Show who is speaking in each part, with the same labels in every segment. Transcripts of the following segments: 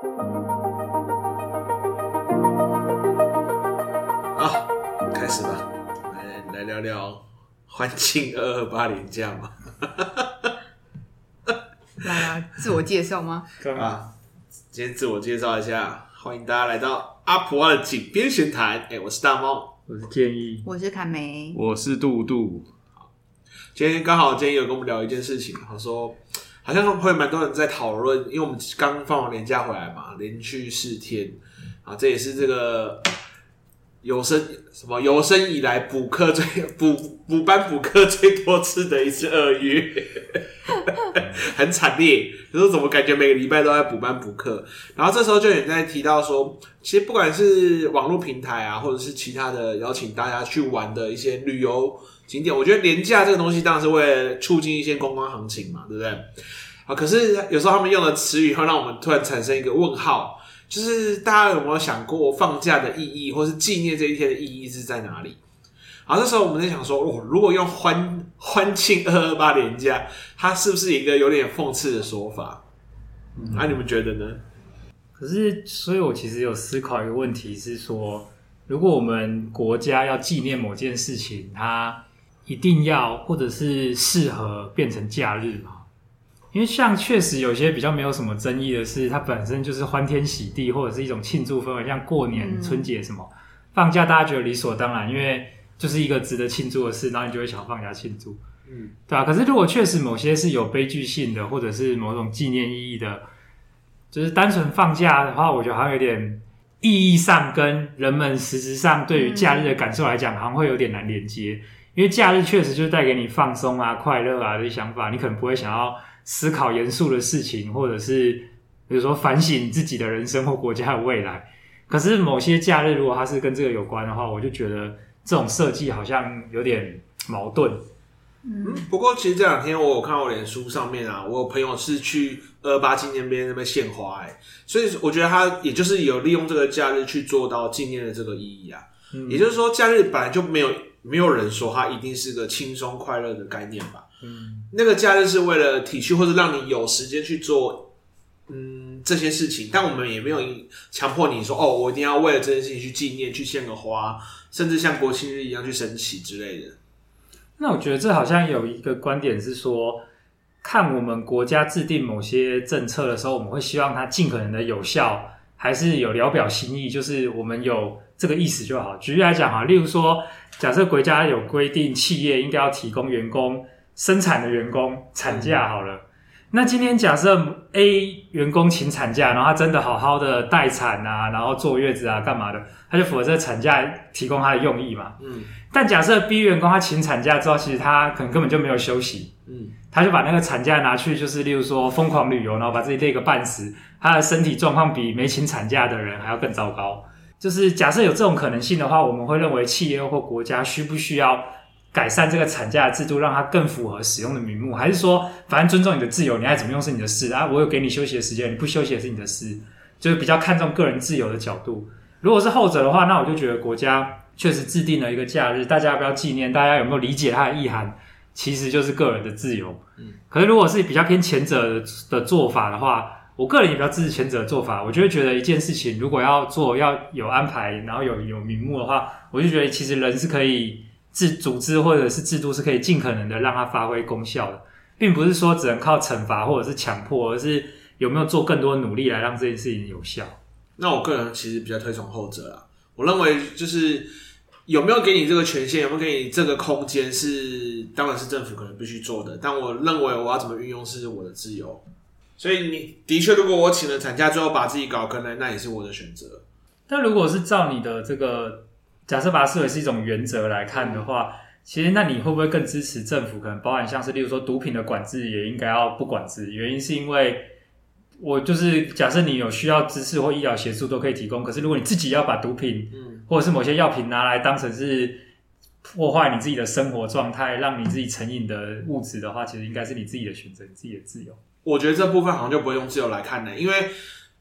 Speaker 1: 好，开始吧，来来聊聊欢庆二二八连假嘛。
Speaker 2: 来啊，自我介绍吗？
Speaker 1: 啊，今天自我介绍一下，欢迎大家来到阿普蛙的井边闲谈。哎，我是大猫，
Speaker 3: 我是建议，
Speaker 2: 我是凯梅，
Speaker 3: 我是杜杜。
Speaker 1: 好，今天刚好今天有跟我们聊一件事情，他说好像会蛮多人在讨论，因为我们刚放完年假回来嘛，连续四天啊，这也是这个。有生什么有生以来补课最补补班补课最多次的一次二月，很惨烈。可是怎么感觉每个礼拜都在补班补课？然后这时候就有人在提到说，其实不管是网络平台啊，或者是其他的邀请大家去玩的一些旅游景点，我觉得廉价这个东西当然是为了促进一些观光行情嘛，对不对？啊，可是有时候他们用的词语会让我们突然产生一个问号。就是大家有没有想过放假的意义，或是纪念这一天的意义是在哪里？好，这时候我们在想说，哦，如果用欢欢庆二二八连假，它是不是一个有点讽刺的说法？那、嗯啊、你们觉得呢？
Speaker 3: 可是，所以我其实有思考一个问题，是说，如果我们国家要纪念某件事情，它一定要或者是适合变成假日吗？因为像确实有些比较没有什么争议的是，它本身就是欢天喜地或者是一种庆祝氛围，像过年、春节什么放假，大家觉得理所当然，因为就是一个值得庆祝的事，然后你就会想放假庆祝，嗯，对啊。可是如果确实某些是有悲剧性的，或者是某种纪念意义的，就是单纯放假的话，我觉得好像有点意义上跟人们实质上对于假日的感受来讲，好像会有点难连接。因为假日确实就是带给你放松啊、快乐啊这些想法，你可能不会想要。思考严肃的事情，或者是比如说反省自己的人生或国家的未来。可是某些假日，如果它是跟这个有关的话，我就觉得这种设计好像有点矛盾。
Speaker 1: 嗯，不过其实这两天我有看到我脸书上面啊，我有朋友是去二二八纪念碑那边献花，哎，所以我觉得他也就是有利用这个假日去做到纪念的这个意义啊。嗯，也就是说，假日本来就没有没有人说它一定是个轻松快乐的概念吧。嗯，那个假日是为了体恤或者让你有时间去做，嗯，这些事情。但我们也没有强迫你说，哦，我一定要为了这件事情去纪念，去献个花，甚至像国庆日一样去升旗之类的。
Speaker 3: 那我觉得这好像有一个观点是说，看我们国家制定某些政策的时候，我们会希望它尽可能的有效，还是有聊表心意，就是我们有这个意思就好。举例来讲哈，例如说，假设国家有规定，企业应该要提供员工。生产的员工产假好了，那今天假设 A 员工请产假，然后他真的好好的待产啊，然后坐月子啊，干嘛的，他就符合这个产假提供他的用意嘛。嗯。但假设 B 员工他请产假之后，其实他可能根本就没有休息，嗯，他就把那个产假拿去，就是例如说疯狂旅游，然后把自己累个半死，他的身体状况比没请产假的人还要更糟糕。就是假设有这种可能性的话，我们会认为企业或国家需不需要？改善这个产假的制度，让它更符合使用的名目，还是说，反正尊重你的自由，你爱怎么用是你的事啊？我有给你休息的时间，你不休息也是你的事，就是比较看重个人自由的角度。如果是后者的话，那我就觉得国家确实制定了一个假日，大家要不要纪念？大家有没有理解它的意涵？其实就是个人的自由。嗯，可是如果是比较偏前者的的做法的话，我个人也比较支持前者的做法。我就会觉得一件事情如果要做，要有安排，然后有有名目的话，我就觉得其实人是可以。制组织或者是制度是可以尽可能的让它发挥功效的，并不是说只能靠惩罚或者是强迫，而是有没有做更多努力来让这件事情有效。
Speaker 1: 那我个人其实比较推崇后者啦。我认为就是有没有给你这个权限，有没有给你这个空间，是当然是政府可能必须做的。但我认为我要怎么运用是我的自由。所以你的确，如果我请了产假，最后把自己搞可能，那也是我的选择。
Speaker 3: 但如果是照你的这个。假设把它视为是一种原则来看的话，其实那你会不会更支持政府？可能包含像是，例如说毒品的管制也应该要不管制。原因是因为我就是假设你有需要知识或医疗协助都可以提供，可是如果你自己要把毒品，嗯，或者是某些药品拿来当成是破坏你自己的生活状态，让你自己成瘾的物质的话，其实应该是你自己的选择，你自己的自由。
Speaker 1: 我觉得这部分好像就不会用自由来看的，因为。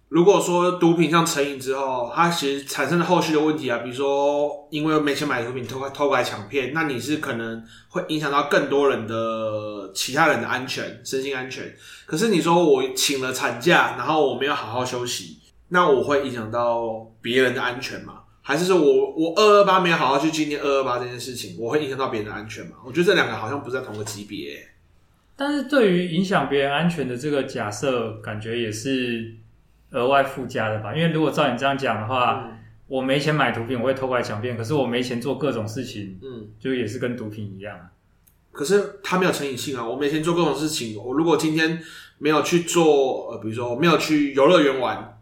Speaker 1: 如果说毒品像成瘾之后，它其实产生的后续的问题啊，比如说因为没钱买毒品偷偷拐抢骗，那你是可能会影响到更多人的其他人的安全、身心安全。可是你说我请了产假，然后我没有好好休息，那我会影响到别人的安全吗？还是说我我二二八没有好好去纪念二二八这件事情，我会影响到别人的安全吗？我觉得这两个好像不在同个级别、
Speaker 3: 但是对于影响别人安全的这个假设，感觉也是额外附加的吧？因为如果照你这样讲的话，嗯、我没钱买毒品，我会偷拐抢骗，可是我没钱做各种事情，嗯，就也是跟毒品一样。
Speaker 1: 可是他没有成瘾性啊！我没钱做各种事情，我如果今天没有去做，呃，比如说我没有去游乐园玩，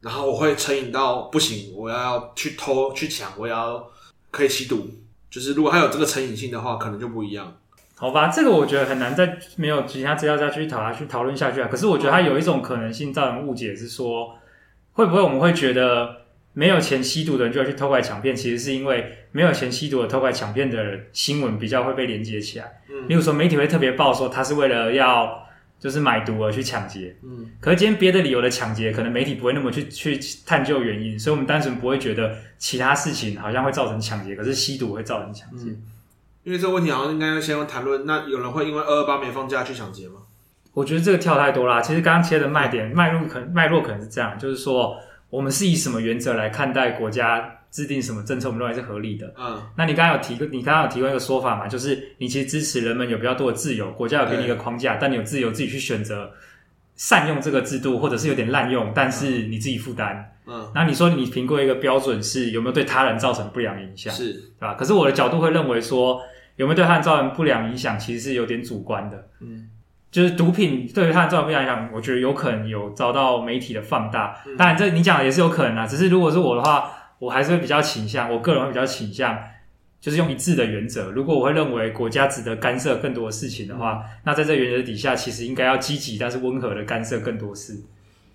Speaker 1: 然后我会成瘾到不行，我要去偷去抢，我要可以吸毒，就是如果他有这个成瘾性的话，可能就不一样。
Speaker 3: 好吧，这个我觉得很难再没有其他资料再去讨下去讨论下去啊。可是我觉得它有一种可能性造成误解，是说会不会我们会觉得没有钱吸毒的人就要去偷拐抢骗？其实是因为没有钱吸毒的偷拐抢骗的人新闻比较会被连接起来。嗯，例如说媒体会特别报说他是为了要就是买毒而去抢劫。嗯，可是今天别的理由的抢劫，可能媒体不会那么去去探究原因，所以我们单纯不会觉得其他事情好像会造成抢劫，可是吸毒会造成抢劫。嗯
Speaker 1: 因为这个问题好像应该要先谈论，那有人会因为二二八没放假去抢劫吗？
Speaker 3: 我觉得这个跳太多啦。其实刚刚切的卖点脉络可能脉络可能是这样，就是说我们是以什么原则来看待国家制定什么政策，我们认为是合理的。嗯，那你刚刚有提过，你刚刚有提过一个说法嘛？就是你其实支持人们有比较多的自由，国家有给你一个框架，但你有自由自己去选择善用这个制度，或者是有点滥用，但是你自己负担。嗯，那你说你评估一个标准是有没有对他人造成不良影响？是，对吧？可是我的角度会认为说。有没有对他人造成不良影响？其实是有点主观的。嗯，就是毒品对于他人造成不良影响，我觉得有可能有遭到媒体的放大。嗯、当然，这你讲的也是有可能啊。只是如果是我的话，我还是会比较倾向，我个人会比较倾向，就是用一致的原则。如果我会认为国家值得干涉更多的事情的话，嗯、那在这原则底下，其实应该要积极但是温和的干涉更多事。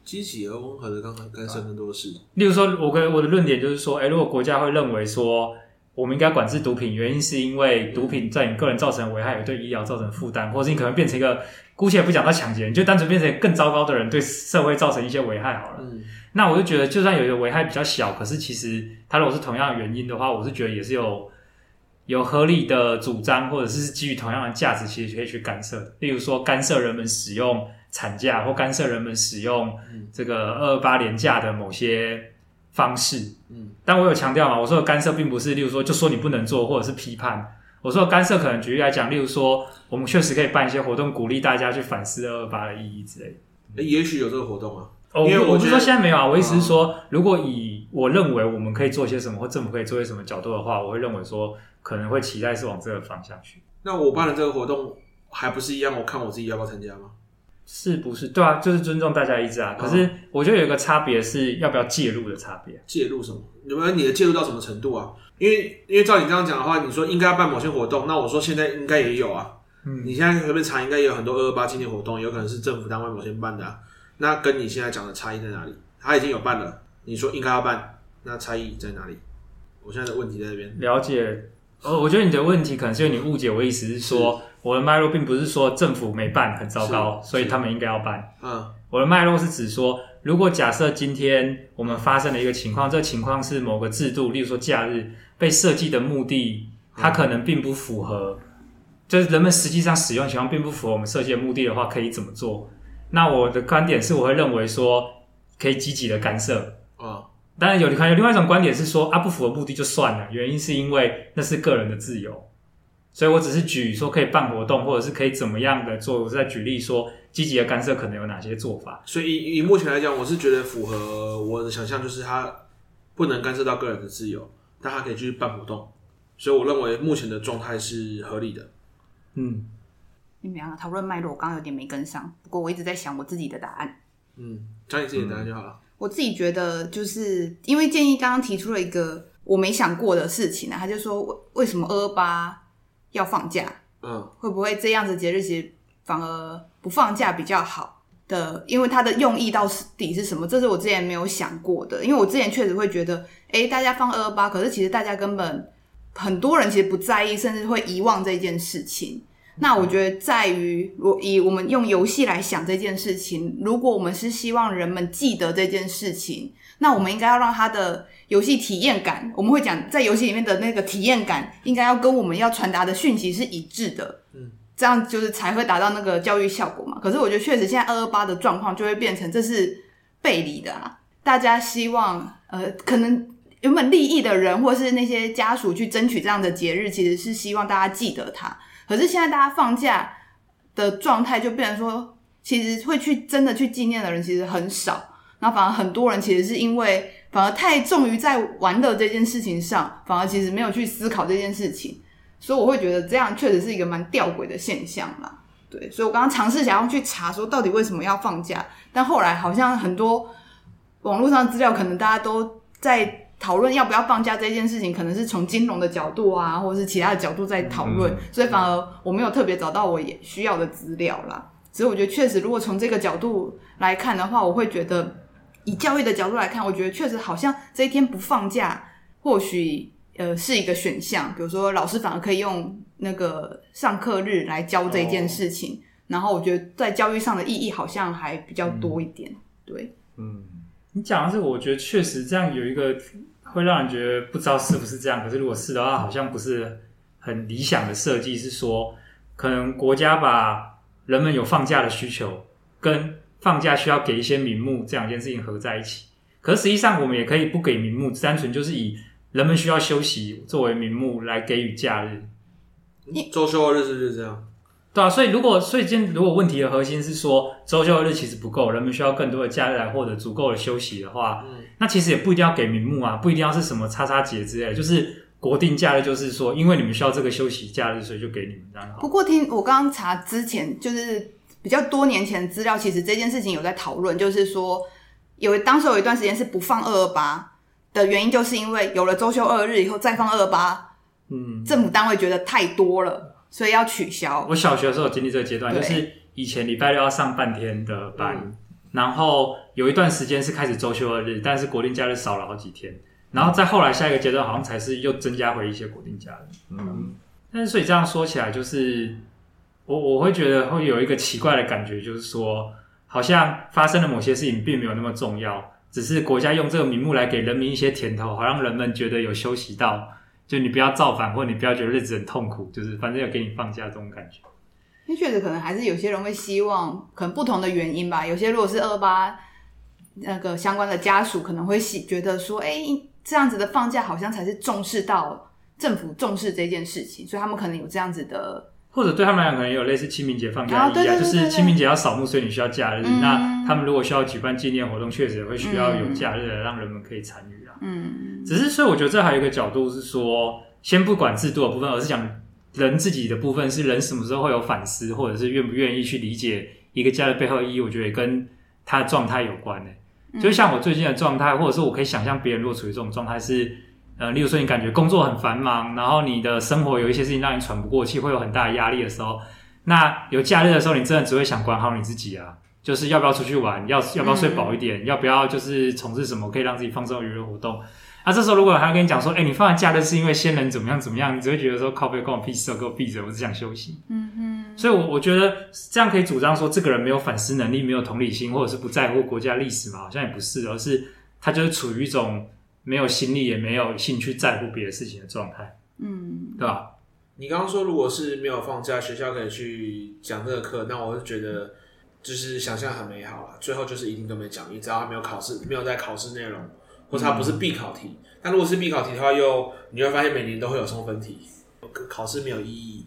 Speaker 1: 积极而温和的干干涉更多事。
Speaker 3: 例如说，我跟我的论点就是说，诶，如果国家会认为说。我们应该管制毒品，原因是因为毒品在你个人造成的危害，有对医疗造成负担，或者是你可能变成一个，姑且不讲到抢劫，你就单纯变成更糟糕的人，对社会造成一些危害好了。嗯，那我就觉得，就算有一个危害比较小，可是其实它如果是同样的原因的话，我是觉得也是有有合理的主张，或者是基于同样的价值，其实可以去干涉。例如说，干涉人们使用产假，或干涉人们使用这个二二八连假的某些。方式，嗯，但我有强调嘛，我说的干涉并不是，例如说就说你不能做，或者是批判。我说的干涉可能举例来讲，例如说，我们确实可以办一些活动，鼓励大家去反思二二八的意义之
Speaker 1: 类也许有这个活动啊。
Speaker 3: 哦，因为我不是说现在没有啊，我意思是说，如果以我认为我们可以做些什么，或政府可以做些什么角度的话，我会认为说可能会期待是往这个方向去。
Speaker 1: 那我办的这个活动还不是一样？我看我自己要不要参加吗？
Speaker 3: 是不是？对啊，就是尊重大家意志啊。可是我觉得有一个差别是要不要介入的差别。
Speaker 1: 介入什么？有没有你的介入到什么程度啊？因为因为照你这样讲的话，你说应该要办某些活动，那我说现在应该也有啊。嗯，你现在随便查，应该也有很多二二八纪念活动，有可能是政府单位某些办的啊。那跟你现在讲的差异在哪里？他已经有办了，你说应该要办，那差异在哪里？我现在的问题在这边。
Speaker 3: 了解。哦，我觉得你的问题可能是因为你误解我意思是说。我的脉络并不是说政府没办很糟糕，所以他们应该要办。嗯，我的脉络是指说，如果假设今天我们发生了一个情况，这个情况是某个制度，例如说假日被设计的目的，它可能并不符合，就是人们实际上使用情况并不符合我们设计的目的的话，可以怎么做？那我的观点是，我会认为说可以积极的干涉。啊，当然有有另外一种观点是说，啊，不符合目的就算了，原因是因为那是个人的自由。所以我只是举说可以办活动，或者是可以怎么样的做，我是在举例说积极的干涉可能有哪些做法。
Speaker 1: 所以以以目前来讲，我是觉得符合我的想象，就是他不能干涉到个人的自由，但他可以继续办活动。所以我认为目前的状态是合理的。
Speaker 2: 嗯，你们两个讨论脉络，我刚刚有点没跟上，不过我一直在想我自己的答案。
Speaker 1: 嗯，讲你自己的答案就好了。嗯，
Speaker 2: 我自己觉得就是因为建议刚刚提出了一个我没想过的事情呢，他就说为为什么二二八要放假，嗯，会不会这样子节日其实反而不放假比较好的？因为它的用意到底是什么？这是我之前没有想过的。因为我之前确实会觉得，诶，大家放二二八，可是其实大家根本很多人其实不在意，甚至会遗忘这件事情。那我觉得在于，我以我们用游戏来想这件事情，如果我们是希望人们记得这件事情，那我们应该要让他的游戏体验感，我们会讲在游戏里面的那个体验感，应该要跟我们要传达的讯息是一致的，嗯，这样就是才会达到那个教育效果嘛。可是我觉得确实现在二二八的状况就会变成这是背离的啊，大家希望呃，可能原本利益的人或是那些家属去争取这样的节日，其实是希望大家记得他。可是现在大家放假的状态就变成说，其实会去真的去纪念的人其实很少，那反而很多人其实是因为反而太重于在玩乐这件事情上，反而其实没有去思考这件事情，所以我会觉得这样确实是一个蛮吊诡的现象啦。对，所以我刚刚尝试想要去查说到底为什么要放假，但后来好像很多网络上的资料可能大家都在讨论要不要放假这件事情，可能是从金融的角度啊，或者是其他的角度在讨论，所以反而我没有特别找到我也需要的资料啦。所以我觉得确实，如果从这个角度来看的话，我会觉得以教育的角度来看，我觉得确实好像这一天不放假，或许呃是一个选项。比如说老师反而可以用那个上课日来教这件事情，哦、然后我觉得在教育上的意义好像还比较多一点。嗯、对，
Speaker 3: 嗯，你讲的是，我觉得确实这样有一个会让人觉得不知道是不是这样，可是如果是的话，好像不是很理想的设计，是说可能国家把。人们有放假的需求，跟放假需要给一些名目这两件事情合在一起。可是实际上，我们也可以不给名目，单纯就是以人们需要休息作为名目来给予假日。
Speaker 1: 周休二日是不是这样？
Speaker 3: 对啊，所以如果所以今天如果问题的核心是说周休二日其实不够，人们需要更多的假日来获得足够的休息的话，嗯，那其实也不一定要给名目啊，不一定要是什么叉叉节之类的，就是。国定假日就是说，因为你们需要这个休息假日，所以就给你们这样。
Speaker 2: 不过听我刚刚查之前，就是比较多年前的资料，其实这件事情有在讨论，就是说有当时有一段时间是不放二二八的原因，就是因为有了周休二日以后再放二二八，嗯，政府单位觉得太多了，所以要取消。
Speaker 3: 我小学的时候有经历这个阶段，就是以前礼拜六要上半天的班，嗯，然后有一段时间是开始周休二日，但是国定假日少了好几天。然后再后来下一个阶段，好像才是又增加回一些国定假日。嗯，但是所以这样说起来，就是我我会觉得会有一个奇怪的感觉，就是说好像发生了某些事情并没有那么重要，只是国家用这个名目来给人民一些甜头，好让人们觉得有休息到，就你不要造反，或你不要觉得日子很痛苦，就是反正要给你放假这种感觉。
Speaker 2: 那确实可能还是有些人会希望，可能不同的原因吧。有些如果是二八那个相关的家属，可能会喜觉得说，哎。这样子的放假好像才是重视到政府重视这件事情，所以他们可能有这样子的，
Speaker 3: 或者对他们来讲可能也有类似清明节放假一样，就是清明节要扫墓，所以你需要假日。嗯、那他们如果需要举办纪念活动，确实也会需要有假日来让人们可以参与啊。嗯，只是所以我觉得这还有一个角度是说，先不管制度的部分，而是讲人自己的部分，是人什么时候会有反思，或者是愿不愿意去理解一个假日背后的意义，我觉得也跟他的状态有关呢、欸。就像我最近的状态，或者是我可以想象别人如果处于这种状态，是呃，例如说你感觉工作很繁忙，然后你的生活有一些事情让你喘不过气，会有很大的压力的时候，那有假日的时候，你真的只会想管好你自己啊，就是要不要出去玩，要要不要睡饱一点，嗯、要不要就是从事什么可以让自己放松的娱乐活动。那这时候如果他跟你讲说，哎、欸，你放完假日是因为先人怎么样怎么样，你只会觉得说靠背关我屁事，给我闭嘴，我只想休息。嗯嗯。所以我，我我觉得这样可以主张说，这个人没有反思能力，没有同理心，或者是不在乎国家历史嘛？好像也不是，而是他就是处于一种没有心力，也没有兴趣在乎别的事情的状态。嗯，对吧？
Speaker 1: 你刚刚说，如果是没有放假，学校可以去讲这个课，那我就觉得就是想象很美好了。最后就是一定都没讲你，只要他没有考试，没有在考试内容，或者他不是必考题。但如果是必考题的话，又你会发现每年都会有送分题，考试没有意义。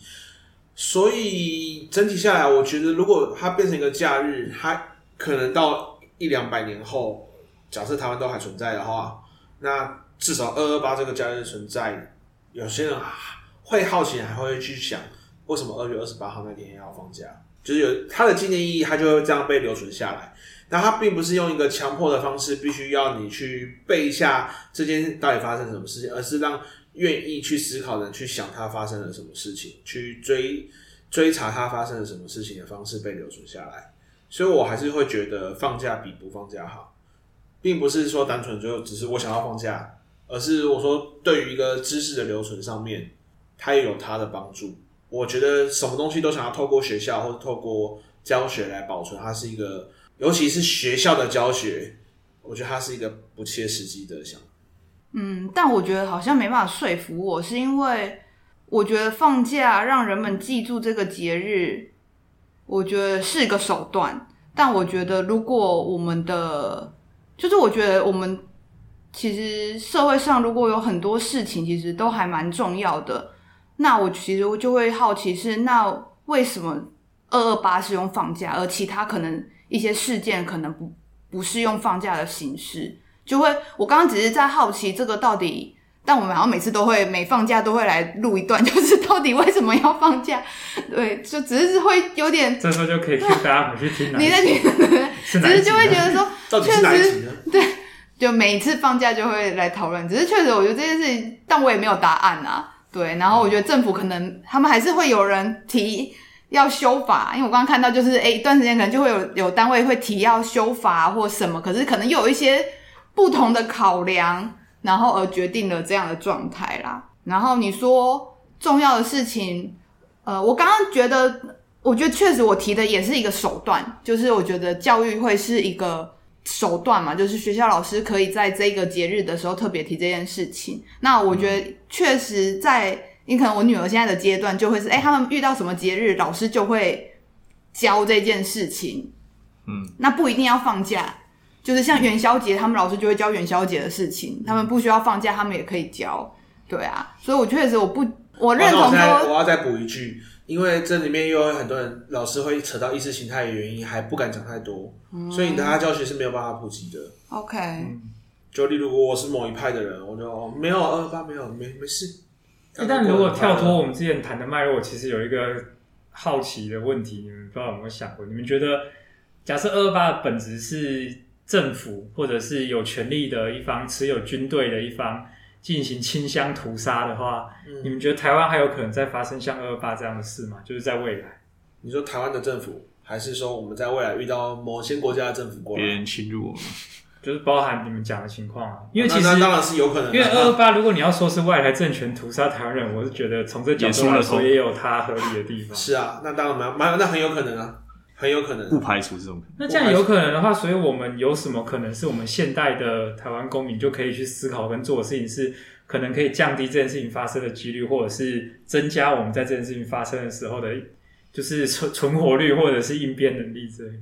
Speaker 1: 所以整体下来，我觉得如果它变成一个假日，它可能到一两百年后，假设台湾都还存在的话，那至少二二八这个假日存在，有些人会好奇，还会去想，为什么二月二十八号那天要放假？就是有它的纪念意义，它就会这样被留存下来。那它并不是用一个强迫的方式，必须要你去背一下这件到底发生什么事情，而是让。愿意去思考的人，去想它发生了什么事情，去追追查它发生了什么事情的方式被留存下来，所以我还是会觉得放假比不放假好，并不是说单纯就只是我想要放假，而是我说对于一个知识的留存上面，它也有它的帮助。我觉得什么东西都想要透过学校或者透过教学来保存，它是一个，尤其是学校的教学，我觉得它是一个不切实际的想法。
Speaker 2: 嗯，但我觉得好像没办法说服我，是因为我觉得放假让人们记住这个节日，我觉得是一个手段。但我觉得如果我们的就是我觉得我们其实社会上如果有很多事情，其实都还蛮重要的。那我其实我就会好奇是，那为什么二二八是用放假，而其他可能一些事件可能不不是用放假的形式？就会我刚刚只是在好奇这个到底，但我们好像每次都会每放假都会来录一段，就是到底为什么要放假？对，就只是会有点，
Speaker 3: 这时候就可以听大家回去听。
Speaker 2: 你在听，只是就会觉得说，确实对，就每一次放假就会来讨论。只是确实，我觉得这件事情，但我也没有答案啊。对，然后我觉得政府可能他们还是会有人提要修法，因为我刚刚看到就是，诶，一段时间可能就会有有单位会提要修法或什么，可是可能又有一些不同的考量，然后而决定了这样的状态啦。然后你说重要的事情，呃，我刚刚觉得，我觉得确实我提的也是一个手段，就是我觉得教育会是一个。手段嘛，就是学校老师可以在这个节日的时候特别提这件事情。那我觉得确实在，你可能我女儿现在的阶段就会是，哎，他们遇到什么节日，老师就会教这件事情。嗯，那不一定要放假，就是像元宵节，他们老师就会教元宵节的事情。他们不需要放假，他们也可以教。对啊，所以我确实我不，我认同说，
Speaker 1: 我，我要再补一句。因为这里面又有很多人，老师会扯到意识形态的原因，还不敢讲太多，嗯、所以你他教学是没有办法普及的。
Speaker 2: OK，、嗯、
Speaker 1: 就例如果我是某一派的人，我就没有二二八，没有没没事。
Speaker 3: 但如果跳脱我们之前谈的脉络，其实有一个好奇的问题，你们不知道有没有想过？你们觉得，假设二二八的本质是政府或者是有权力的一方，持有军队的一方？进行清乡屠杀的话，嗯、你们觉得台湾还有可能再发生像二二八这样的事吗？就是在未来，
Speaker 1: 你说台湾的政府，还是说我们在未来遇到某些国家的政府过来，
Speaker 4: 别人侵入我们，
Speaker 3: 就是包含你们讲的情况啊。因为其实
Speaker 1: 当然是有可能，
Speaker 3: 因为二二八，如果你要说是外来政权屠杀台湾人，我是觉得从这角度来说，也有它合理的地方。
Speaker 1: 是啊，那当然蛮蛮，那很有可能啊。很有可能
Speaker 4: 不排除这种。
Speaker 3: 那这样有可能的话，所以我们有什么可能是我们现代的台湾公民就可以去思考跟做的事情，是可能可以降低这件事情发生的几率，或者是增加我们在这件事情发生的时候的，就是存存活率或者是应变能力之类。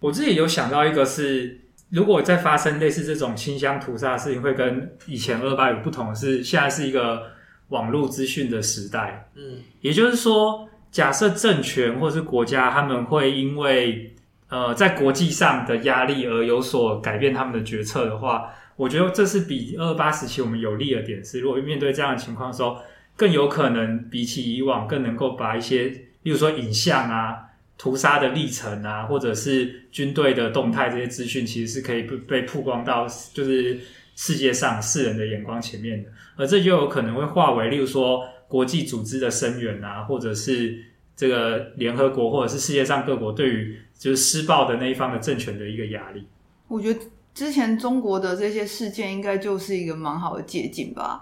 Speaker 3: 我自己有想到一个是，如果在发生类似这种清乡屠杀的事情，会跟以前二八有不同的是，现在是一个网络资讯的时代。嗯，也就是说。假设政权或是国家，他们会因为呃在国际上的压力而有所改变他们的决策的话，我觉得这是比二八时期我们有利的点是，如果面对这样的情况的时候，更有可能比起以往更能够把一些，例如说影像啊、屠杀的历程啊，或者是军队的动态这些资讯，其实是可以被被曝光到就是世界上世人的眼光前面的，而这就有可能会化为，例如说。国际组织的声援啊，或者是这个联合国，或者是世界上各国对于就是施暴的那一方的政权的一个压力。
Speaker 2: 我觉得之前中国的这些事件应该就是一个蛮好的借鉴吧。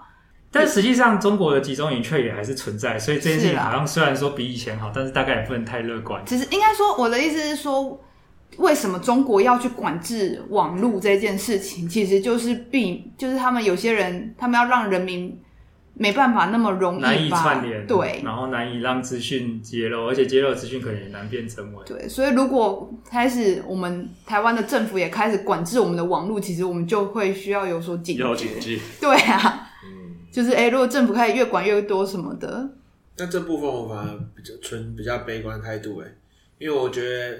Speaker 3: 但实际上，中国的集中营却也还是存在，所以这件事情好像虽然说比以前好，但是大概也不能太乐观。
Speaker 2: 其实应该说，我的意思是说，为什么中国要去管制网络这件事情？其实就是避，就是他们有些人，他们要让人民。没办法那么容易
Speaker 3: 难以串联，
Speaker 2: 对，
Speaker 3: 然后难以让资讯揭露，而且揭露资讯可能也难变成为。
Speaker 2: 对，所以如果开始我们台湾的政府也开始管制我们的网络，其实我们就会需要有所警觉。
Speaker 4: 要警惕。
Speaker 2: 对啊，嗯，就是哎，如果政府开始越管越多什么的，
Speaker 1: 那这部分我反而比较存比较悲观态度哎，因为我觉得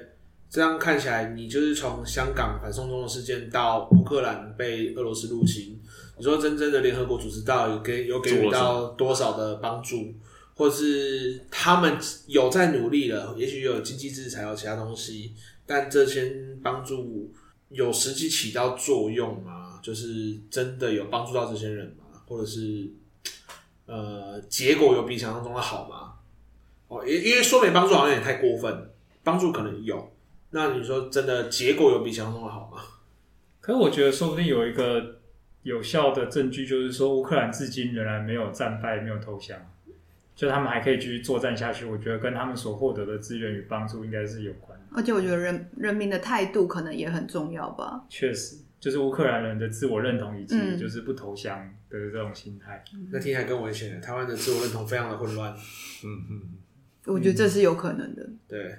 Speaker 1: 这样看起来，你就是从香港反送中的事件到乌克兰被俄罗斯入侵。你说真正的联合国组织到底给有给予到多少的帮助，或是他们有在努力了？也许有经济制裁，有其他东西，但这些帮助有实际起到作用吗？就是真的有帮助到这些人吗？或者是呃，结果有比想象中的好吗？哦，因因为说没帮助好像有点太过分，帮助可能有。那你说真的结果有比想象中的好吗？
Speaker 3: 可是我觉得说不定有一个。有效的证据就是说，乌克兰至今仍然没有战败，没有投降，就他们还可以继续作战下去。我觉得跟他们所获得的资源与帮助应该是有关。
Speaker 2: 而且我觉得人人民的态度可能也很重要吧。
Speaker 3: 确实，就是乌克兰人的自我认同以及就是不投降的这种心态。
Speaker 1: 嗯、那听起来更危险。台湾的自我认同非常的混乱。
Speaker 4: 嗯嗯，
Speaker 2: 我觉得这是有可能的。
Speaker 1: 对。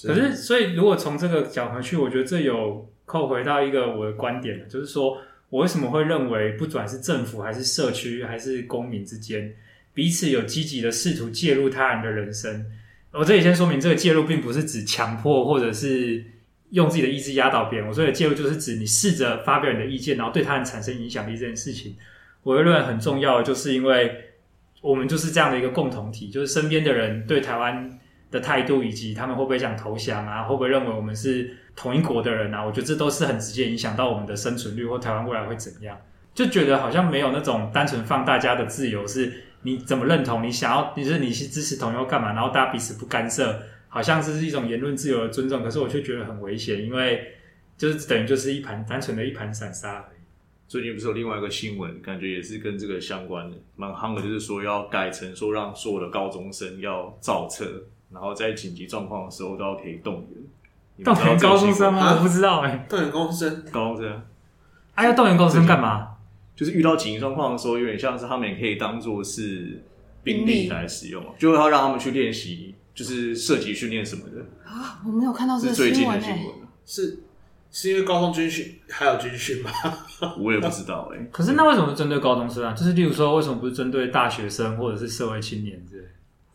Speaker 3: 可是，所以如果从这个角度去，我觉得这有。扣回到一个我的观点，就是说我为什么会认为，不管是政府还是社区还是公民之间，彼此有积极的试图介入他人的人生。我这里先说明，这个介入并不是指强迫或者是用自己的意志压倒别人。我说的介入就是指你试着发表你的意见，然后对他人产生影响力这件事情。我认为很重要，就是因为我们就是这样的一个共同体，就是身边的人对台湾的态度，以及他们会不会想投降啊，会不会认为我们是同一国的人啊？我觉得这都是很直接影响到我们的生存率或台湾未来会怎样。就觉得好像没有那种单纯放大家的自由是。你怎么认同？你想要，你是你是支持同样干嘛？然后大家彼此不干涉，好像是一种言论自由的尊重。可是我却觉得很危险，因为就是等于就是一盘单纯的一盘散沙而已。
Speaker 4: 最近不是有另外一个新闻，感觉也是跟这个相关的，蛮夯的，就是说要改成说让所有的高中生要造车，然后在紧急状况的时候都要可以动员。
Speaker 3: 动员高中生吗？啊、我不知道哎、欸。
Speaker 1: 动员高中生，
Speaker 4: 高中生，
Speaker 3: 哎、啊，要动员高中生干嘛？
Speaker 4: 就是遇到紧急状况的时候，有点像是他们也可以当做是兵力来使用，就要让他们去练习，就是射击训练什么的
Speaker 2: 啊。我没有看到这个
Speaker 4: 是最近的新闻，
Speaker 1: 是是因为高中军训还有军训吗？
Speaker 4: 我也不知道哎、欸。
Speaker 3: 可是那为什么针对高中生啊？就是例如说，为什么不是针对大学生或者是社会青年之类？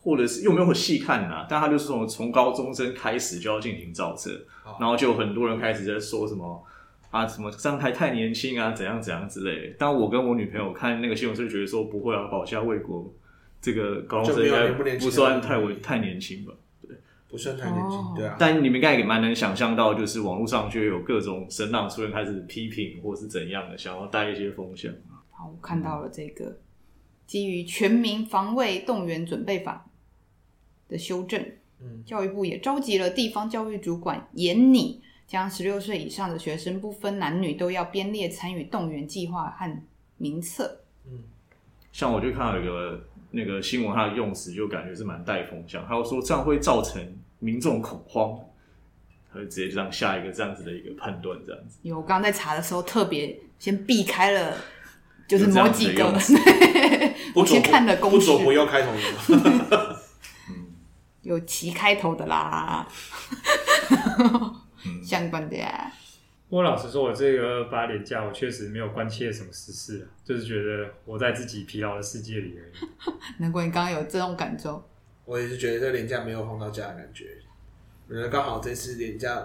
Speaker 4: 或者是又没有细看啊？但他就是从从高中生开始就要进行造册，然后就有很多人开始在说什么。啊，什么张台太年轻啊，怎样怎样之类的。但我跟我女朋友看那个新闻，就觉得说不会啊，保家卫国，这个高中生应该不算太为太年轻吧？对，
Speaker 1: 不算太年轻，对啊。
Speaker 4: 但你们应该也蛮能想象到，就是网络上就有各种声浪出现，开始批评或是怎样的，想要带一些风向。
Speaker 2: 好，我看到了这个基于《全民防卫动员准备法》的修正，嗯，教育部也召集了地方教育主管严拟。将十六岁以上的学生不分男女都要编列参与动员计划和名册。
Speaker 4: 嗯，像我就看到有一个那个新闻，它的用词就感觉是蛮带风向，还有说这样会造成民众恐慌，他就直接这样下一个这样子的一个判断，这样子。
Speaker 2: 有，我刚刚在查的时候特别先避开了，就是某几个，我先看的公式，
Speaker 1: 不左不右开头的，
Speaker 2: 嗯，有齐开头的啦。相关的呀。
Speaker 3: 我老实说，我这个八连假，我确实没有关切什么时事，就是觉得活在自己疲劳的世界里而已。
Speaker 2: 难怪你刚刚有这种感受。
Speaker 1: 我也是觉得这连假没有放到假的感觉。我觉得刚好这次连假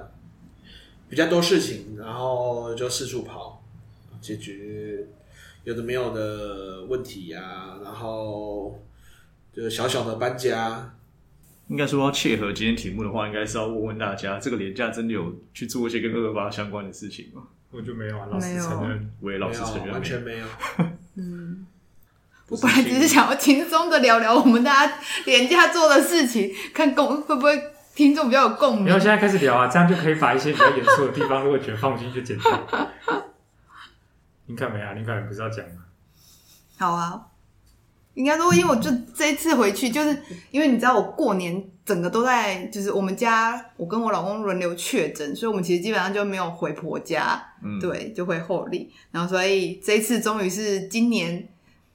Speaker 1: 比较多事情，然后就四处跑，解决有的没有的问题呀、啊，然后就小小的搬家。
Speaker 4: 应该说要切合今天题目的话，应该是要问问大家，这个廉价真的有去做一些跟二二八相关的事情吗？
Speaker 3: 我就没有啊，老师承认，
Speaker 4: 我也老实承认，
Speaker 1: 完全没有。
Speaker 2: 嗯，我本来只是想要轻松的聊聊我们大家廉价做的事情，看共会不会听众比较有共鸣。
Speaker 3: 然后现在开始聊啊，这样就可以把一些比较严肃的地方，如果觉得放心就剪掉。林凯梅啊，林凯梅不是要讲吗？
Speaker 2: 好啊。应该说，因为我就这一次回去，就是因为你知道，我过年整个都在，就是我们家，我跟我老公轮流确诊，所以我们其实基本上就没有回婆家，嗯，对，就回后里。然后所以这一次终于是今年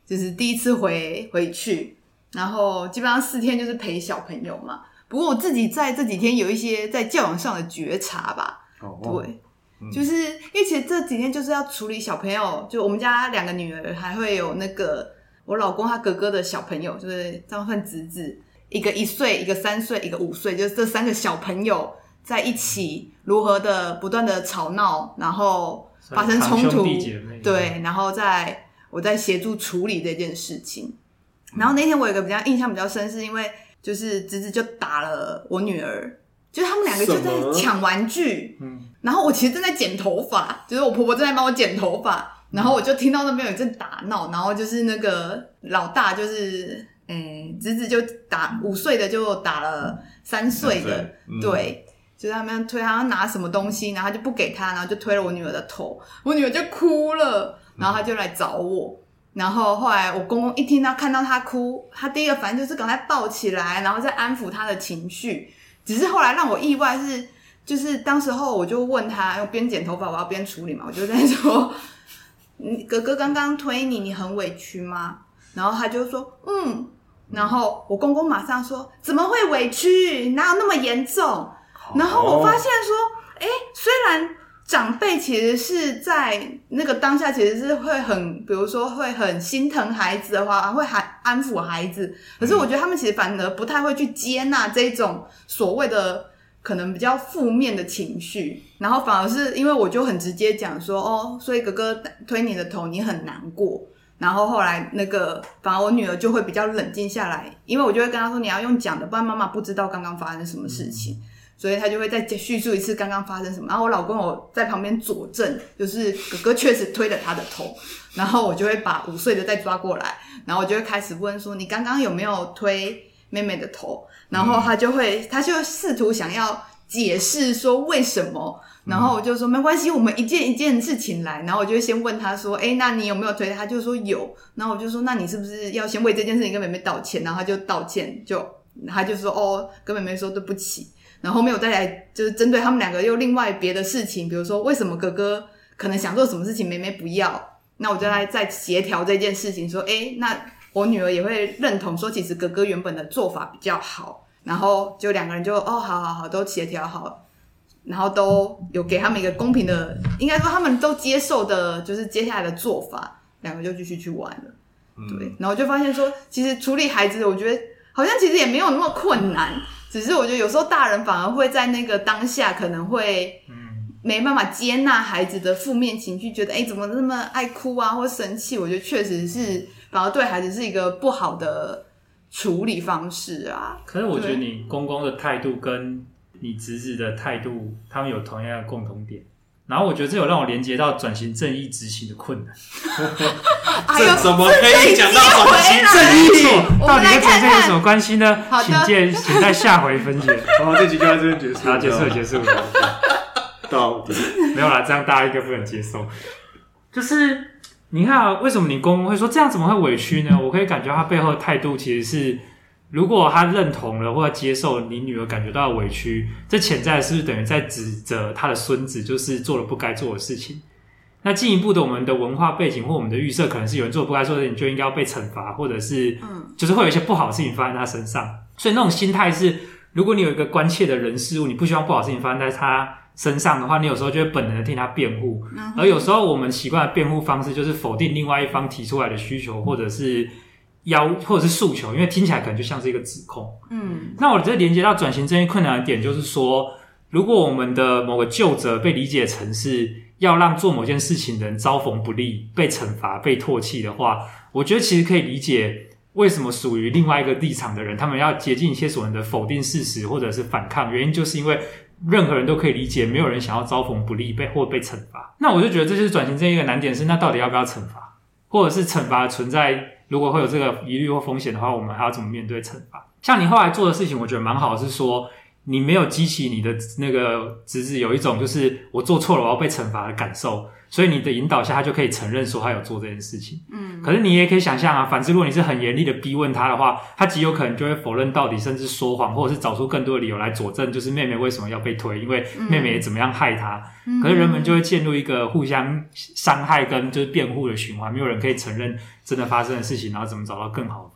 Speaker 2: 就是第一次回回去，然后基本上四天就是陪小朋友嘛。不过我自己在这几天有一些在教养上的觉察吧，哦哦对，嗯、就是因为其实这几天就是要处理小朋友，就我们家两个女儿还会有那个。我老公他哥哥的小朋友就是这样算侄子，一个一岁，一个三岁，一个五岁，就是这三个小朋友在一起如何的不断的吵闹，然后发生冲突，对，然后在我在协助处理这件事情。然后那天我有一个比较印象比较深，是因为就是侄子就打了我女儿，就是他们两个就在抢玩具，嗯，然后我其实正在剪头发，就是我婆婆正在帮我剪头发。然后我就听到那边有一阵打闹，然后就是那个老大就是，诶、欸，侄子就打五岁的就打了三岁的，嗯、对，就是他们推他拿什么东西，然后他就不给他，然后就推了我女儿的头，我女儿就哭了，然后他就来找我，然后后来我公公一听到看到他哭，他第一个反应就是赶快抱起来，然后再安抚他的情绪，只是后来让我意外是，就是当时候我就问他，我边剪头发我要边处理嘛，我就在说。你哥哥刚刚推你，你很委屈吗？然后他就说，嗯。然后我公公马上说，怎么会委屈？哪有那么严重？然后我发现说，哎，虽然长辈其实是在那个当下，其实是会很，比如说会很心疼孩子的话，会还安抚孩子。可是我觉得他们其实反而不太会去接纳这种所谓的可能比较负面的情绪，然后反而是因为我就很直接讲说，哦，所以哥哥推你的头，你很难过。然后后来那个反而我女儿就会比较冷静下来，因为我就会跟她说，你要用讲的，不然妈妈不知道刚刚发生什么事情。所以她就会再叙述一次刚刚发生什么，然后我老公我在旁边佐证，就是哥哥确实推了他的头，然后我就会把五岁的再抓过来，然后我就会开始问说，你刚刚有没有推妹妹的头？然后他就会他就试图想要解释说为什么，然后我就说没关系，我们一件一件事情来，然后我就先问他说，诶，那你有没有推？他就说有，然后我就说，那你是不是要先为这件事情跟妹妹道歉？然后他就道歉，就他就说哦，跟妹妹说对不起。然后后面我再来就是针对他们两个又另外别的事情，比如说为什么哥哥可能想做什么事情，妹妹不要，那我就来再协调这件事情，说，诶，那我女儿也会认同说，其实哥哥原本的做法比较好，然后就两个人就哦，好好好，都协调好，然后都有给他们一个公平的，应该说他们都接受的，就是接下来的做法，两个就继续去玩了，对，然后就发现说，其实处理孩子，我觉得好像其实也没有那么困难。只是我觉得有时候大人反而会在那个当下可能会，没办法接纳孩子的负面情绪，觉得哎怎么那么爱哭啊或生气？我觉得确实是反而对孩子是一个不好的处理方式啊。
Speaker 3: 可是我觉得你公公的态度跟你侄子的态度，他们有同样的共同点。然后我觉得这有让我连接到转型正义执行的困难。
Speaker 1: 这怎么可以讲到转型正义？
Speaker 3: 到底跟转型有什么关系呢？请见，请在下回分解。
Speaker 4: 好，这集就到这边结束。
Speaker 3: 好，结束，结束。
Speaker 4: 到底
Speaker 3: 没有啦，这样大家应该不能接受。就是你看啊，为什么你公公会说这样怎么会委屈呢？我可以感觉他背后的态度其实是。如果他认同了或者接受你女儿感觉到委屈，这潜在是不是等于在指责他的孙子就是做了不该做的事情？那进一步的，我们的文化背景或我们的预设，可能是有人做不该做的事情就应该要被惩罚，或者是嗯，就是会有一些不好的事情发生在他身上。所以那种心态是，如果你有一个关切的人事物，你不希望不好的事情发生在他身上的话，你有时候就会本能的替他辩护。而有时候我们习惯的辩护方式就是否定另外一方提出来的需求，或者是。要或者是诉求，因为听起来可能就像是一个指控。嗯，那我这连接到转型正义困难的点，就是说，如果我们的某个旧责被理解成是要让做某件事情的人遭逢不利、被惩罚、被唾弃的话，我觉得其实可以理解为什么属于另外一个立场的人，他们要竭尽一切所能的否定事实或者是反抗。原因就是因为任何人都可以理解，没有人想要遭逢不利被或被惩罚。那我就觉得这就是转型这一个难点是，那到底要不要惩罚，或者是惩罚存在？如果会有这个疑虑或风险的话，我们还要怎么面对惩罚？像你后来做的事情，我觉得蛮好，是说你没有激起你的那个侄子有一种就是我做错了，我要被惩罚的感受。所以你的引导下，他就可以承认说他有做这件事情。嗯，可是你也可以想象啊，反之，如果你是很严厉的逼问他的话，他极有可能就会否认到底，甚至说谎，或者是找出更多的理由来佐证，就是妹妹为什么要被推，因为妹妹也怎么样害他。嗯，可是人们就会陷入一个互相伤害跟就是辩护的循环，没有人可以承认真的发生的事情，然后怎么找到更好的